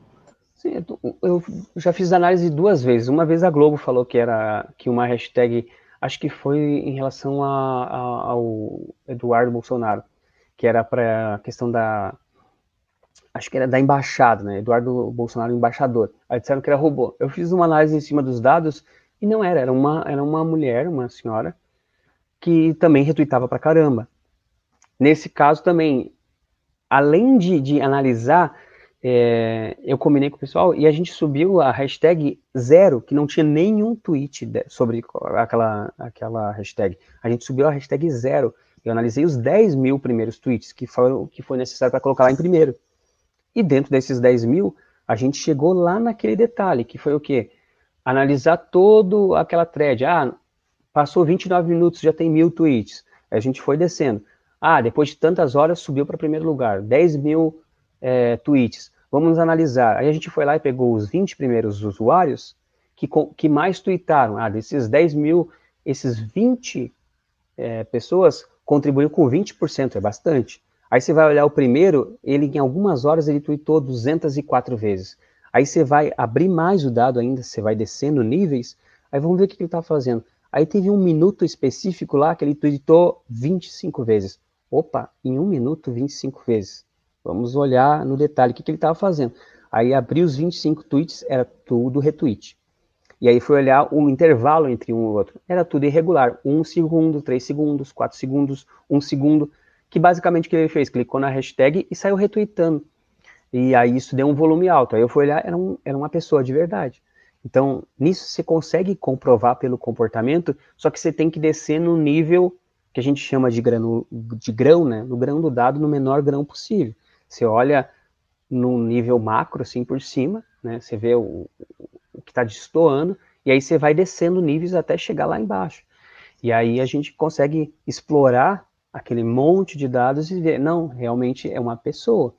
Sim, eu já fiz análise duas vezes. Uma vez a Globo falou que era que uma hashtag, acho que foi em relação a, a, ao Eduardo Bolsonaro, que era para a questão da. Acho que era da embaixada, né? Eduardo Bolsonaro, embaixador. Aí disseram que era robô. Eu fiz uma análise em cima dos dados e não era, era uma, era uma mulher, uma senhora, que também retuitava pra caramba. Nesse caso também, além de, de analisar, é, eu combinei com o pessoal e a gente subiu a hashtag zero, que não tinha nenhum tweet sobre aquela, aquela hashtag. A gente subiu a hashtag zero. Eu analisei os 10 mil primeiros tweets que, foram, que foi necessário para colocar lá em primeiro. E dentro desses 10 mil, a gente chegou lá naquele detalhe, que foi o quê? Analisar todo aquela thread. Ah, passou 29 minutos, já tem mil tweets. A gente foi descendo. Ah, depois de tantas horas, subiu para primeiro lugar. 10 mil é, tweets. Vamos analisar. Aí a gente foi lá e pegou os 20 primeiros usuários que, que mais tweetaram. Ah, desses 10 mil, esses 20 é, pessoas contribuiu com 20%, é bastante. Aí você vai olhar o primeiro, ele em algumas horas ele tweetou 204 vezes. Aí você vai abrir mais o dado ainda, você vai descendo níveis, aí vamos ver o que ele está fazendo. Aí teve um minuto específico lá que ele tweetou 25 vezes. Opa, em um minuto, 25 vezes. Vamos olhar no detalhe o que, que ele estava fazendo. Aí abri os 25 tweets, era tudo retweet. E aí foi olhar o intervalo entre um e outro. Era tudo irregular. Um segundo, três segundos, quatro segundos, um segundo. Que basicamente o que ele fez? Clicou na hashtag e saiu retweetando. E aí isso deu um volume alto. Aí eu fui olhar, era, um, era uma pessoa de verdade. Então, nisso você consegue comprovar pelo comportamento, só que você tem que descer no nível que a gente chama de, grano, de grão, né? No grão do dado, no menor grão possível. Você olha no nível macro, assim, por cima, né? Você vê o, o que está destoando, e aí você vai descendo níveis até chegar lá embaixo. E aí a gente consegue explorar aquele monte de dados e ver, não, realmente é uma pessoa.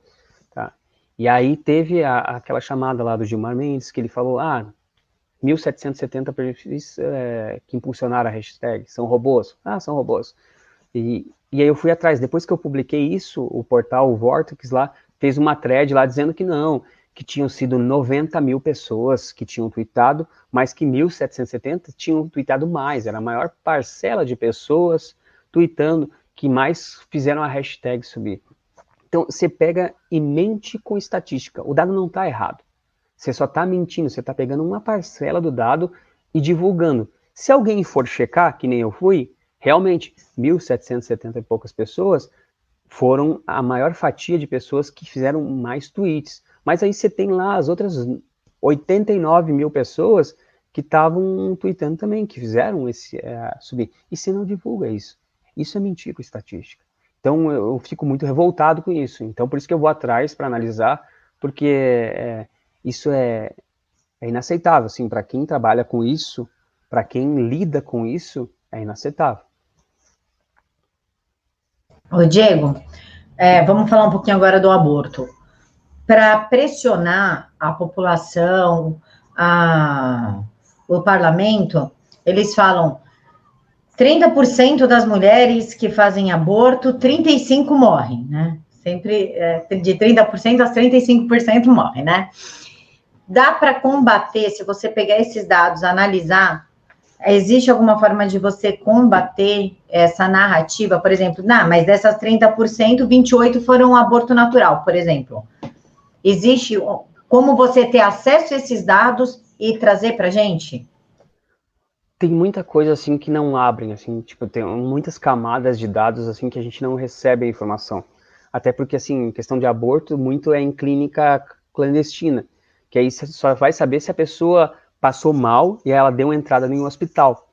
Tá? E aí teve a, aquela chamada lá do Gilmar Mendes, que ele falou, ah, 1.770 perfis é, que impulsionaram a hashtag, são robôs? Ah, são robôs. E, e aí eu fui atrás, depois que eu publiquei isso, o portal Vortex lá fez uma thread lá dizendo que não, que tinham sido 90 mil pessoas que tinham tweetado, mas que 1.770 tinham tweetado mais. Era a maior parcela de pessoas tweetando que mais fizeram a hashtag subir. Então, você pega e mente com estatística. O dado não está errado. Você só está mentindo, você está pegando uma parcela do dado e divulgando. Se alguém for checar, que nem eu fui, realmente, 1.770 e poucas pessoas foram a maior fatia de pessoas que fizeram mais tweets. Mas aí você tem lá as outras 89 mil pessoas que estavam tweetando também, que fizeram esse é, subir. E você não divulga isso. Isso é mentir com estatística. Então eu fico muito revoltado com isso. Então por isso que eu vou atrás para analisar, porque é, isso é, é inaceitável. Assim, para quem trabalha com isso, para quem lida com isso, é inaceitável. Ô, Diego, é, vamos falar um pouquinho agora do aborto. Para pressionar a população, a, o parlamento, eles falam 30% das mulheres que fazem aborto, 35% morrem, né? Sempre é, de 30% a 35% morrem, né? Dá para combater, se você pegar esses dados, analisar, existe alguma forma de você combater essa narrativa? Por exemplo, não, mas dessas 30%, 28% foram aborto natural, por exemplo. Existe como você ter acesso a esses dados e trazer para gente? Tem muita coisa assim que não abrem, assim, tipo, tem muitas camadas de dados assim que a gente não recebe a informação. Até porque assim, questão de aborto, muito é em clínica clandestina, que aí você só vai saber se a pessoa passou mal e ela deu entrada em um hospital.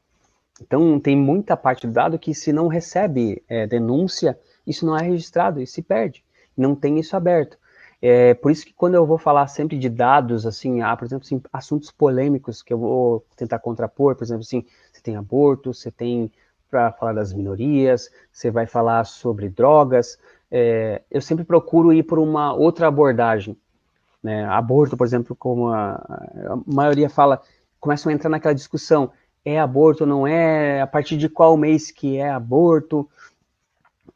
Então, tem muita parte do dado que, se não recebe é, denúncia, isso não é registrado e se perde. Não tem isso aberto. É, por isso que quando eu vou falar sempre de dados, assim, ah, por exemplo, assim, assuntos polêmicos que eu vou tentar contrapor, por exemplo, assim, você tem aborto, você tem para falar das minorias, você vai falar sobre drogas, é, eu sempre procuro ir por uma outra abordagem. Né? Aborto, por exemplo, como a, a maioria fala, começam a entrar naquela discussão, é aborto, não é, a partir de qual mês que é aborto.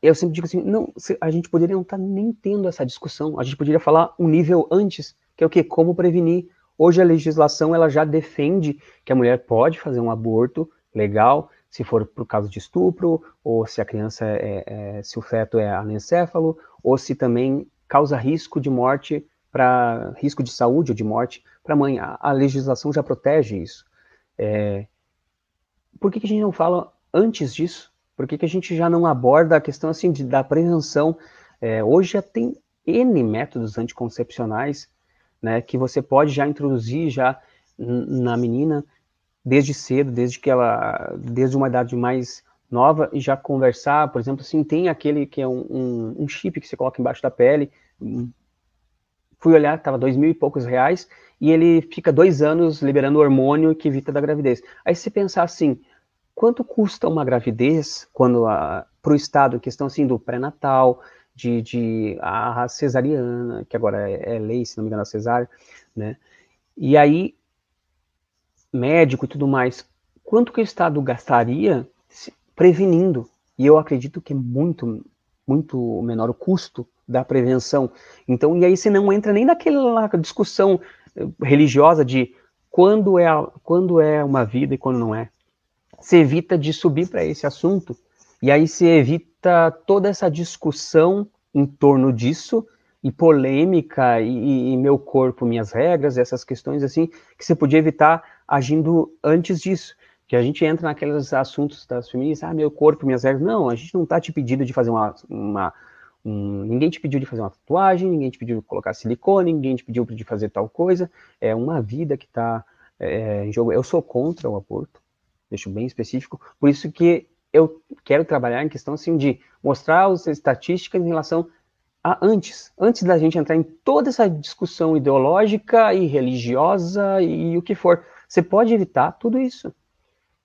Eu sempre digo assim, não, a gente poderia não estar tá nem tendo essa discussão, a gente poderia falar um nível antes, que é o que? Como prevenir. Hoje a legislação ela já defende que a mulher pode fazer um aborto legal, se for por causa de estupro, ou se a criança é, é se o feto é anencéfalo, ou se também causa risco de morte para risco de saúde ou de morte para a mãe. A, legislação já protege isso. É, por que, que, a gente não fala antes disso? Por que, que a gente já não aborda a questão assim de, da prevenção? É, hoje já tem N métodos anticoncepcionais né, que você pode já introduzir já na menina desde cedo, desde que ela, desde uma idade mais nova e já conversar, por exemplo, assim, tem aquele que é um, um, um chip que você coloca embaixo da pele, fui olhar, estava dois mil e poucos reais, e ele fica dois anos liberando hormônio que evita da gravidez. Aí se pensar assim, quanto custa uma gravidez quando para o Estado, questão assim do pré-natal, de, de a cesariana, que agora é, é, lei, se não me engano, a cesárea, né? E aí, médico e tudo mais, quanto que o Estado gastaria prevenindo? E eu acredito que é muito, muito menor o custo da prevenção. Então, e aí você não entra nem naquela discussão eh, religiosa de quando é, quando é uma vida e quando não é. Você evita de subir para esse assunto, e aí você evita toda essa discussão em torno disso, e polêmica, e, e meu corpo, minhas regras, essas questões assim, que você podia evitar agindo antes disso que a gente entra naqueles assuntos das feministas, ah, meu corpo, minhas regras. Não, a gente não está te pedindo de fazer uma, uma, um, ninguém te pediu de fazer uma tatuagem, ninguém te pediu de colocar silicone, ninguém te pediu de fazer tal coisa. É uma vida que está é, em jogo. Eu sou contra o aborto, deixo bem específico. Por isso que eu quero trabalhar em questão assim de mostrar as estatísticas em relação a antes, antes da gente entrar em toda essa discussão ideológica e religiosa e, e o que for. Você pode evitar tudo isso.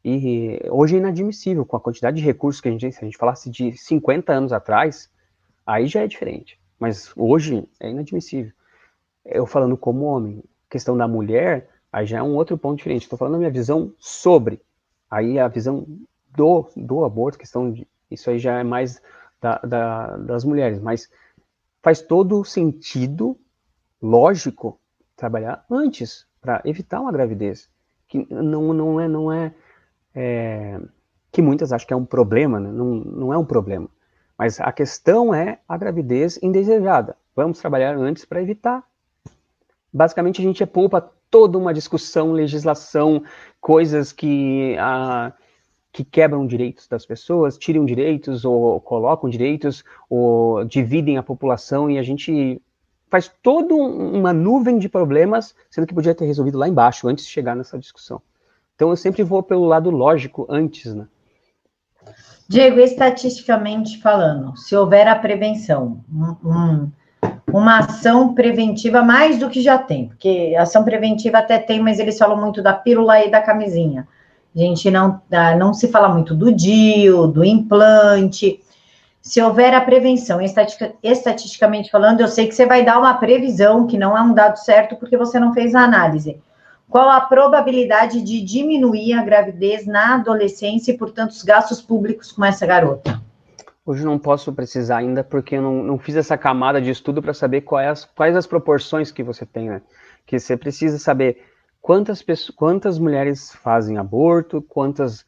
E hoje é inadmissível, com a quantidade de recursos que a gente tem, se a gente falasse de 50 anos atrás, Aí já é diferente. Mas hoje é inadmissível. Eu falando como homem, questão da mulher, aí já é um outro ponto diferente. Estou falando a minha visão sobre. Aí a visão do, do aborto, questão de. Isso aí já é mais da, da, das mulheres. Mas faz todo sentido, lógico, trabalhar antes para evitar uma gravidez. Que não, não é, não é, é, que muitas acham que é um problema, né? não, não é um problema. Mas a questão é a gravidez indesejada. Vamos trabalhar antes para evitar. Basicamente, a gente poupa toda uma discussão, legislação, coisas que, ah, que quebram direitos das pessoas, tiram direitos ou colocam direitos ou dividem a população e a gente faz toda uma nuvem de problemas, sendo que podia ter resolvido lá embaixo, antes de chegar nessa discussão. Então eu sempre vou pelo lado lógico antes, né? Diego, estatisticamente falando, se houver a prevenção, um, uma ação preventiva mais do que já tem, porque ação preventiva até tem, mas eles falam muito da pílula e da camisinha. A gente não, não se fala muito do DIU, do implante, se houver a prevenção, estatisticamente falando, eu sei que você vai dar uma previsão, que não é um dado certo, porque você não fez a análise. Qual a probabilidade de diminuir a gravidez na adolescência e, portanto, os gastos públicos com essa garota? Hoje não posso precisar ainda, porque eu não, não fiz essa camada de estudo para saber quais as, quais as proporções que você tem, né? Que você precisa saber quantas, quantas mulheres fazem aborto, quantas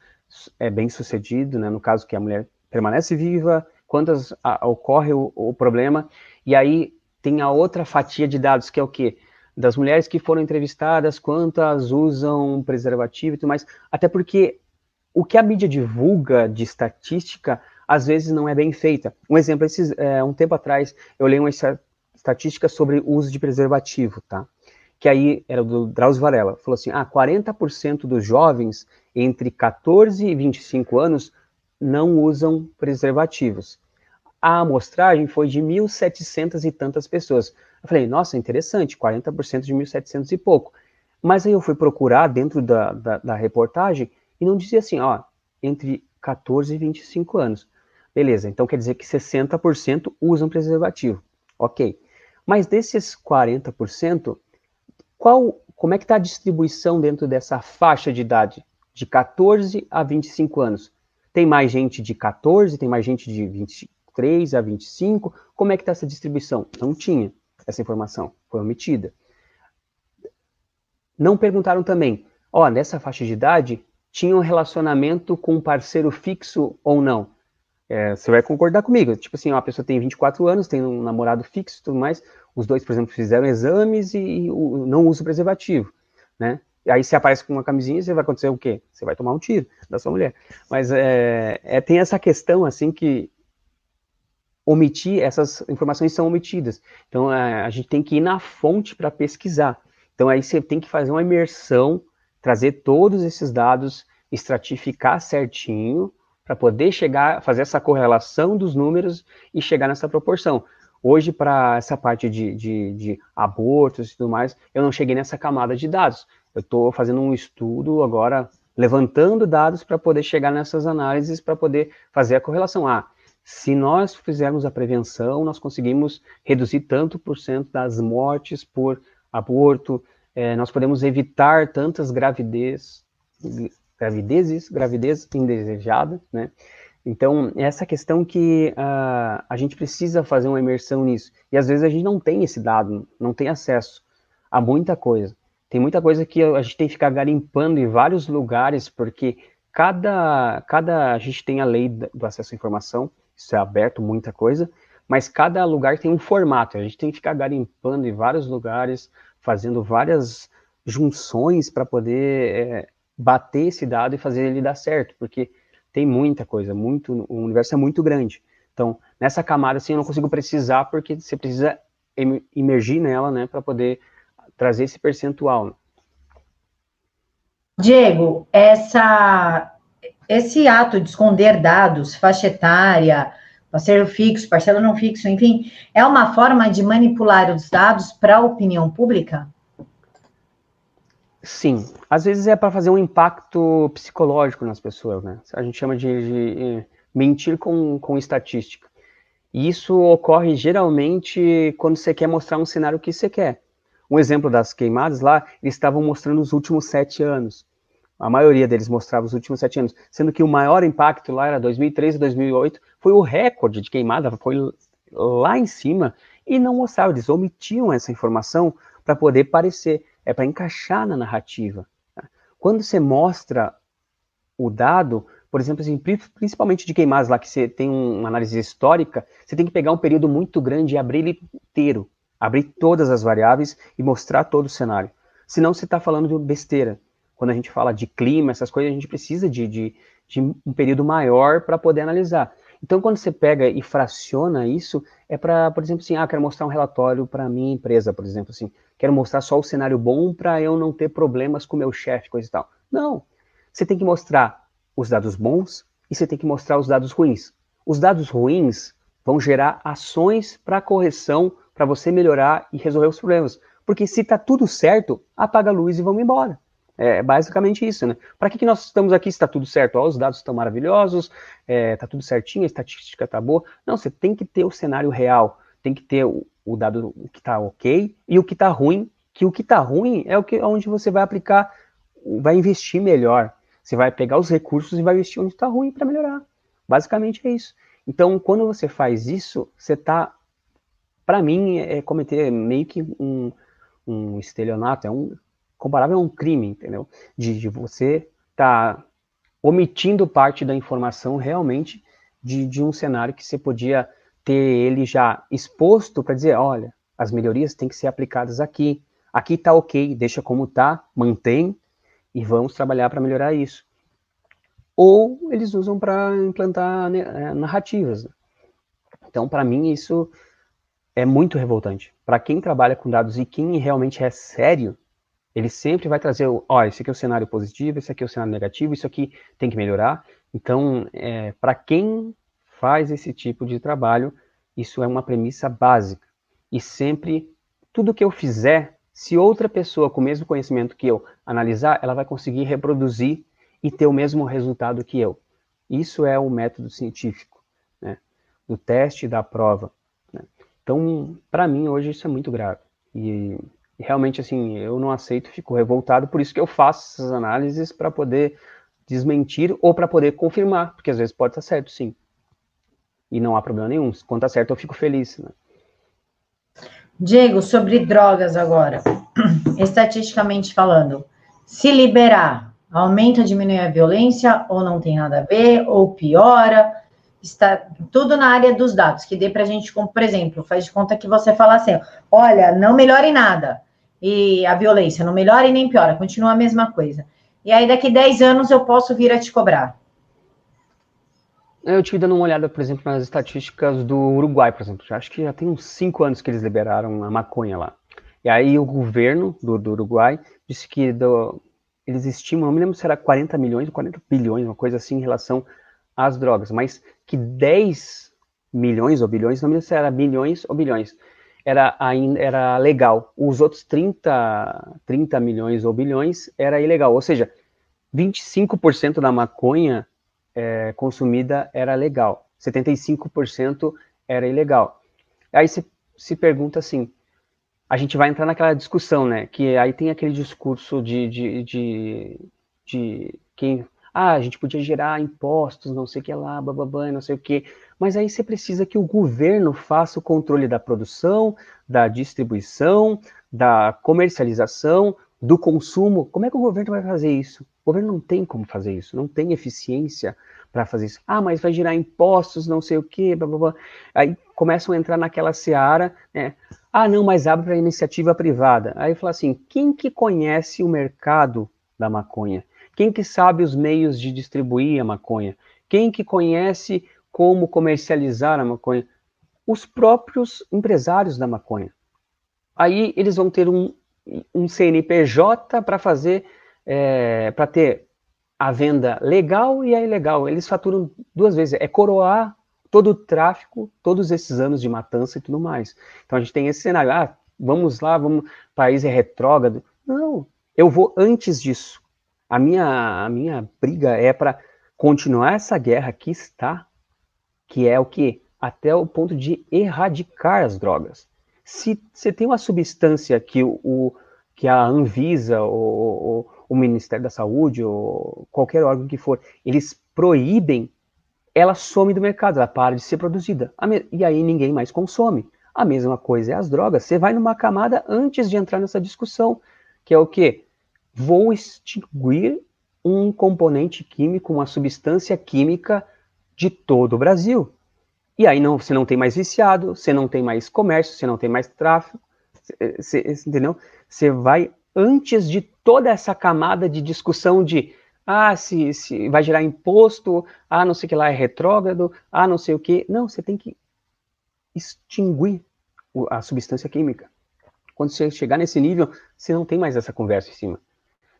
é bem sucedido, né? No caso que a mulher permanece viva, quantas a, ocorre o, o, problema, e aí tem a outra fatia de dados, que é o quê? Das mulheres que foram entrevistadas, quantas usam preservativo e tudo mais, até porque o que a mídia divulga de estatística, às vezes não é bem feita. Um exemplo, esses, é, um tempo atrás, eu li uma estatística sobre o uso de preservativo, tá? Que aí era do Drauzio Varela, falou assim, ah, 40% dos jovens entre 14 e 25 anos não usam preservativos a amostragem foi de 1.700 e tantas pessoas. Eu falei, nossa, interessante, 40% de 1.700 e pouco. Mas aí eu fui procurar dentro da, da, da, reportagem e não dizia assim, ó, entre 14 e 25 anos. Beleza, então quer dizer que 60% usam preservativo. Ok. Mas desses 40%, qual, como é que está a distribuição dentro dessa faixa de idade? De 14 a 25 anos. Tem mais gente de 14, tem mais gente de 20, 23 a 25, como é que está essa distribuição? Não tinha essa informação, foi omitida. Não perguntaram também, ó, nessa faixa de idade, tinha um relacionamento com um parceiro fixo ou não? É, você vai concordar comigo, tipo assim, ó, a pessoa tem 24 anos, tem um namorado fixo e tudo mais, os dois, por exemplo, fizeram exames e, e não usam preservativo, né? E aí se aparece com uma camisinha, você vai acontecer o quê? Você vai tomar um tiro da sua mulher. Mas é, é, tem essa questão, assim, que omitir, essas informações são omitidas. Então, a, a gente tem que ir na fonte para pesquisar. Então, aí você tem que fazer uma imersão, trazer todos esses dados, estratificar certinho, para poder chegar, fazer essa correlação dos números e chegar nessa proporção. Hoje, para essa parte de, de, de, abortos e tudo mais, eu não cheguei nessa camada de dados. Eu estou fazendo um estudo agora, levantando dados para poder chegar nessas análises, para poder fazer a correlação. Ah, se nós fizermos a prevenção, nós conseguimos reduzir tanto por cento das mortes por aborto, é, nós podemos evitar tantas gravidez, gravidezes, gravidez indesejada, né? Então, essa questão que uh, a gente precisa fazer uma imersão nisso. E às vezes a gente não tem esse dado, não tem acesso a muita coisa. Tem muita coisa que a gente tem que ficar garimpando em vários lugares, porque cada, cada a gente tem a lei do acesso à informação, isso é aberto, muita coisa, mas cada lugar tem um formato, a gente tem que ficar garimpando em vários lugares, fazendo várias junções para poder é, bater esse dado e fazer ele dar certo, porque tem muita coisa, muito, o universo é muito grande. Então, nessa camada, assim, eu não consigo precisar, porque você precisa emergir nela, né, para poder trazer esse percentual. Diego, essa esse ato de esconder dados, faixa etária, parceiro fixo, parcela não fixo, enfim, é uma forma de manipular os dados para a opinião pública? Sim, às vezes é para fazer um impacto psicológico nas pessoas, né? A gente chama de, de mentir com, com estatística. E isso ocorre geralmente quando você quer mostrar um cenário que você quer. Um exemplo das queimadas lá, eles estavam mostrando os últimos sete anos. A maioria deles mostrava os últimos sete anos, sendo que o maior impacto lá era 2003 e 2008, foi o recorde de queimada, foi lá em cima, e não mostrava, eles omitiam essa informação para poder parecer, é para encaixar na narrativa. Tá? Quando você mostra o dado, por exemplo, assim, principalmente de queimadas lá, que você tem uma análise histórica, você tem que pegar um período muito grande e abrir ele inteiro, abrir todas as variáveis e mostrar todo o cenário. Senão você está falando de besteira. Quando a gente fala de clima, essas coisas, a gente precisa de, de, de um período maior para poder analisar. Então, quando você pega e fraciona isso, é para, por exemplo, assim, ah, quero mostrar um relatório para minha empresa, por exemplo, assim, quero mostrar só o cenário bom para eu não ter problemas com o meu chefe, coisa e tal. Não. Você tem que mostrar os dados bons e você tem que mostrar os dados ruins. Os dados ruins vão gerar ações para correção, para você melhorar e resolver os problemas. Porque se está tudo certo, apaga a luz e vamos embora. É basicamente isso, né? Para que, que nós estamos aqui se está tudo certo? Ó, os dados estão maravilhosos, está é, tá tudo certinho, a estatística está boa. Não, você tem que ter o cenário real, tem que ter o, o dado o que está ok e o que está ruim, que o que está ruim é o que onde você vai aplicar, vai investir melhor. Você vai pegar os recursos e vai investir onde está ruim para melhorar. Basicamente é isso. Então, quando você faz isso, você está, para mim, é cometer meio que um, um estelionato, é um comparável a um crime, entendeu? De, de você estar tá omitindo parte da informação realmente de, de um cenário que você podia ter ele já exposto para dizer, olha, as melhorias têm que ser aplicadas aqui, aqui está ok, deixa como está, mantém e vamos trabalhar para melhorar isso. Ou eles usam para implantar né, é, narrativas. Então, para mim, isso é muito revoltante. Para quem trabalha com dados e quem realmente é sério, ele sempre vai trazer, ó, esse aqui é o cenário positivo, esse aqui é o cenário negativo, isso aqui tem que melhorar. Então, é, para quem faz esse tipo de trabalho, isso é uma premissa básica. E sempre, tudo que eu fizer, se outra pessoa com o mesmo conhecimento que eu analisar, ela vai conseguir reproduzir e ter o mesmo resultado que eu. Isso é o método científico, né? do teste da prova. Né? Então, para mim, hoje isso é muito grave. E realmente, assim, eu não aceito, fico revoltado, por isso que eu faço essas análises para poder desmentir ou para poder confirmar, porque às vezes pode estar certo, sim. E não há problema nenhum. Quando está certo, eu fico feliz. Né? Diego, sobre drogas agora. Estatisticamente falando, se liberar, aumenta ou diminui a violência, ou não tem nada a ver, ou piora? Está tudo na área dos dados, que dê para a gente, como, por exemplo, faz de conta que você fala assim, olha, não melhore nada, e a violência não melhora e nem piora, continua a mesma coisa. E aí, daqui 10 anos, eu posso vir a te cobrar. Eu tive dando uma olhada, por exemplo, nas estatísticas do Uruguai, por exemplo. acho que já tem uns 5 anos que eles liberaram a maconha lá. E aí o governo do, do Uruguai disse que do, eles estimam, não me lembro se era 40 milhões ou 40 bilhões, uma coisa assim, em relação às drogas, mas que 10 milhões ou bilhões, não me lembro se era bilhões ou bilhões, era, era legal. Os outros 30, 30 milhões ou bilhões era ilegal. Ou seja, 25% da maconha é, consumida era legal, 75% era ilegal. Aí se, se pergunta assim, a gente vai entrar naquela discussão, né? Que aí tem aquele discurso de, de, de, de quem ah, a gente podia gerar impostos, não sei o que lá, bababã, não sei o que. Mas aí você precisa que o governo faça o controle da produção, da distribuição, da comercialização, do consumo. Como é que o governo vai fazer isso? O governo não tem como fazer isso, não tem eficiência para fazer isso. Ah, mas vai gerar impostos, não sei o que, blá. Aí começam a entrar naquela seara, né? Ah, não, mas abre para iniciativa privada. Aí fala assim, quem que conhece o mercado da maconha? Quem que sabe os meios de distribuir a maconha? Quem que conhece como comercializar a maconha? Os próprios empresários da maconha. Aí eles vão ter um, um CNPJ para fazer, é, para ter a venda legal e a ilegal. Eles faturam duas vezes. É coroar todo o tráfico, todos esses anos de matança e tudo mais. Então a gente tem esse cenário. Ah, vamos lá, vamos, país é retrógrado. Não, eu vou antes disso. A minha, a minha briga é para continuar essa guerra que está, que é o que? Até o ponto de erradicar as drogas. Se você tem uma substância que o, que a Anvisa, ou, o Ministério da Saúde, ou qualquer órgão que for, eles proíbem, ela some do mercado, ela para de ser produzida. E aí ninguém mais consome. A mesma coisa é as drogas. Você vai numa camada antes de entrar nessa discussão, que é o quê? Vou extinguir um componente químico, uma substância química de todo o Brasil. E aí não, você não tem mais viciado, você não tem mais comércio, você não tem mais tráfico, você, entendeu? Você vai antes de toda essa camada de discussão de ah, se, se vai gerar imposto, ah, não sei o que lá é retrógrado, ah, não sei o que. Não, você tem que extinguir a substância química. Quando você chegar nesse nível, você não tem mais essa conversa em cima.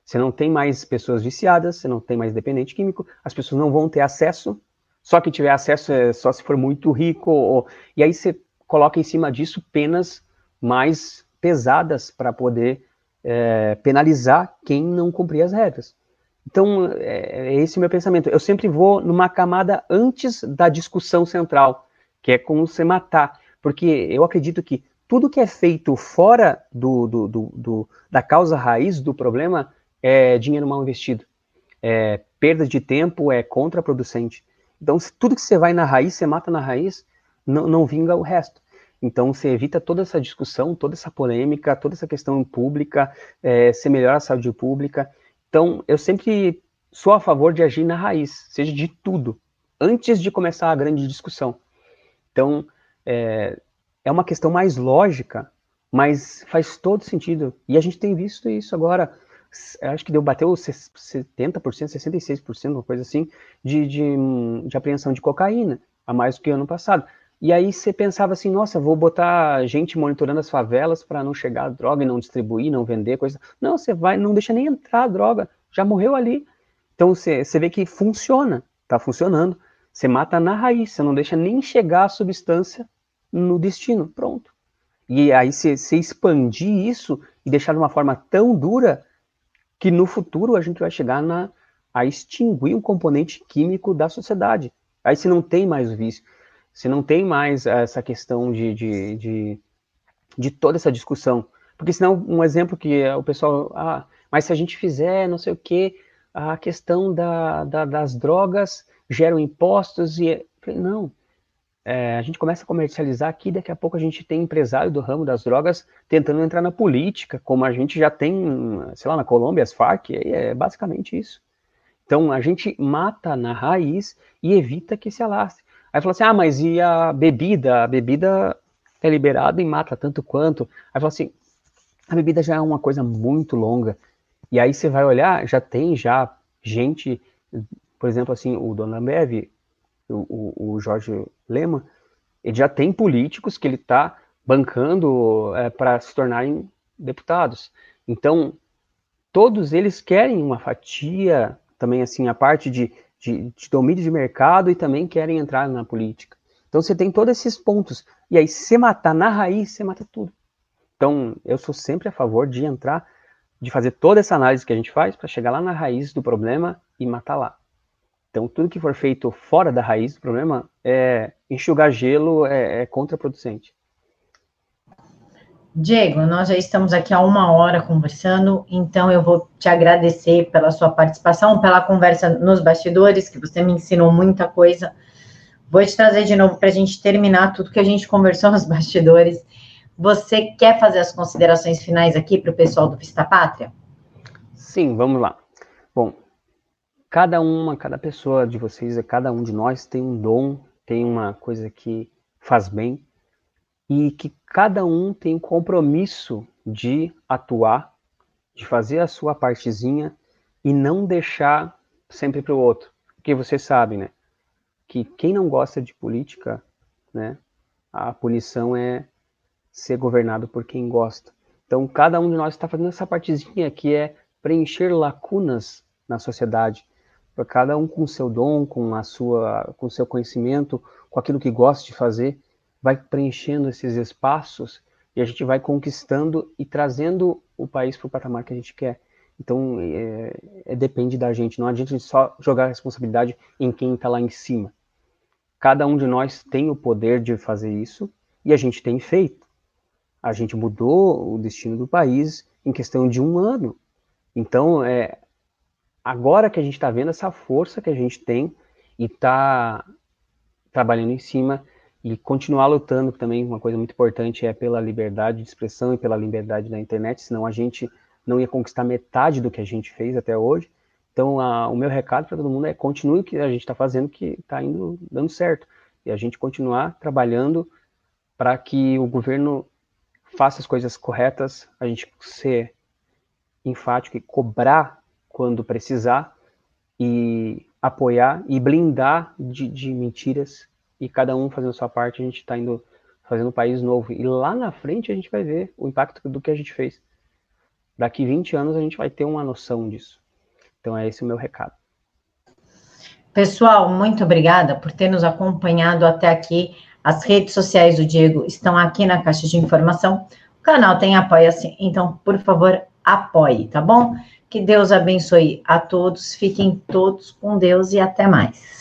Você não tem mais pessoas viciadas, você não tem mais dependente químico, as pessoas não vão ter acesso, só que tiver acesso é só se for muito rico, ou... e aí você coloca em cima disso penas mais pesadas para poder é, penalizar quem não cumprir as regras. Então, é, é esse o meu pensamento. Eu sempre vou numa camada antes da discussão central, que é como você matar. Porque eu acredito que tudo que é feito fora do, do, do, do da causa raiz do problema é dinheiro mal investido. É perda de tempo, é contraproducente. Então, tudo que você vai na raiz, você mata na raiz, não, não vinga o resto. Então, você evita toda essa discussão, toda essa polêmica, toda essa questão pública, é, você melhora a saúde pública. Então, eu sempre sou a favor de agir na raiz, seja de tudo, antes de começar a grande discussão. Então, é, é uma questão mais lógica, mas faz todo sentido. E a gente tem visto isso agora acho que deu, bateu 70%, 66%, uma coisa assim, de, de, de apreensão de cocaína, a mais do que ano passado. E aí você pensava assim, nossa, vou botar gente monitorando as favelas para não chegar a droga e não distribuir, não vender, coisa. Não, você vai, não deixa nem entrar a droga, já morreu ali. Então você, você vê que funciona, tá funcionando. Você mata na raiz, você não deixa nem chegar a substância no destino, pronto. E aí você, você expandir isso e deixar de uma forma tão dura, que no futuro a gente vai chegar na, a extinguir um componente químico da sociedade. Aí se não tem mais o vício, se não tem mais essa questão de, de, de, de toda essa discussão. Porque senão, um exemplo que o pessoal, ah, mas se a gente fizer não sei o que, a questão da, da, das drogas geram impostos e... Não, é, a gente começa a comercializar aqui, daqui a pouco a gente tem empresário do ramo das drogas tentando entrar na política, como a gente já tem, sei lá, na Colômbia, as Farc, é basicamente isso. Então a gente mata na raiz e evita que se alastre. Aí fala assim, ah, mas e a bebida? A bebida é liberada e mata tanto quanto. Aí fala assim, a bebida já é uma coisa muito longa. E aí você vai olhar, já tem já gente, por exemplo, assim, o Dona Ambev, o, o Jorge Lema, ele já tem políticos que ele está bancando é, para se tornarem deputados. Então, todos eles querem uma fatia, também assim, a parte de, de, de domínio de mercado e também querem entrar na política. Então, você tem todos esses pontos. E aí, se matar na raiz, você mata tudo. Então, eu sou sempre a favor de entrar, de fazer toda essa análise que a gente faz para chegar lá na raiz do problema e matar lá. Então, tudo que for feito fora da raiz do problema, é, enxugar gelo é, é contraproducente. Diego, nós já estamos aqui há uma hora conversando, então eu vou te agradecer pela sua participação, pela conversa nos bastidores, que você me ensinou muita coisa. Vou te trazer de novo para a gente terminar tudo que a gente conversou nos bastidores. Você quer fazer as considerações finais aqui para o pessoal do Vista Pátria? Sim, vamos lá. Bom, Cada uma, cada pessoa de vocês, cada um de nós tem um dom, tem uma coisa que faz bem e que cada um tem um compromisso de atuar, de fazer a sua partezinha e não deixar sempre para o outro. Porque vocês sabem, né? Que quem não gosta de política, né? A punição é ser governado por quem gosta. Então, cada um de nós está fazendo essa partezinha que é preencher lacunas na sociedade, cada um com seu dom, com a sua, com seu conhecimento, com aquilo que gosta de fazer, vai preenchendo esses espaços e a gente vai conquistando e trazendo o país para o patamar que a gente quer. Então, é, é, depende da gente, não adianta a gente só jogar a responsabilidade em quem está lá em cima. Cada um de nós tem o poder de fazer isso e a gente tem feito. A gente mudou o destino do país em questão de um ano. Então, é, agora que a gente está vendo essa força que a gente tem e está trabalhando em cima, e continuar lutando também, uma coisa muito importante é pela liberdade de expressão e pela liberdade da internet, senão a gente não ia conquistar metade do que a gente fez até hoje. Então, a, o meu recado para todo mundo é continue o que a gente está fazendo, que está indo dando certo. E a gente continuar trabalhando para que o governo faça as coisas corretas, a gente ser enfático e cobrar quando precisar, e apoiar e blindar de, de mentiras e cada um fazendo sua parte, a gente está indo fazendo um país novo. E lá na frente a gente vai ver o impacto do que a gente fez. Daqui 20 anos a gente vai ter uma noção disso. Então é esse o meu recado. Pessoal, muito obrigada por ter nos acompanhado até aqui. As redes sociais do Diego estão aqui na caixa de informação. O canal tem apoia-se, então, por favor, apoie, tá bom? Que Deus abençoe a todos, fiquem todos com Deus e até mais.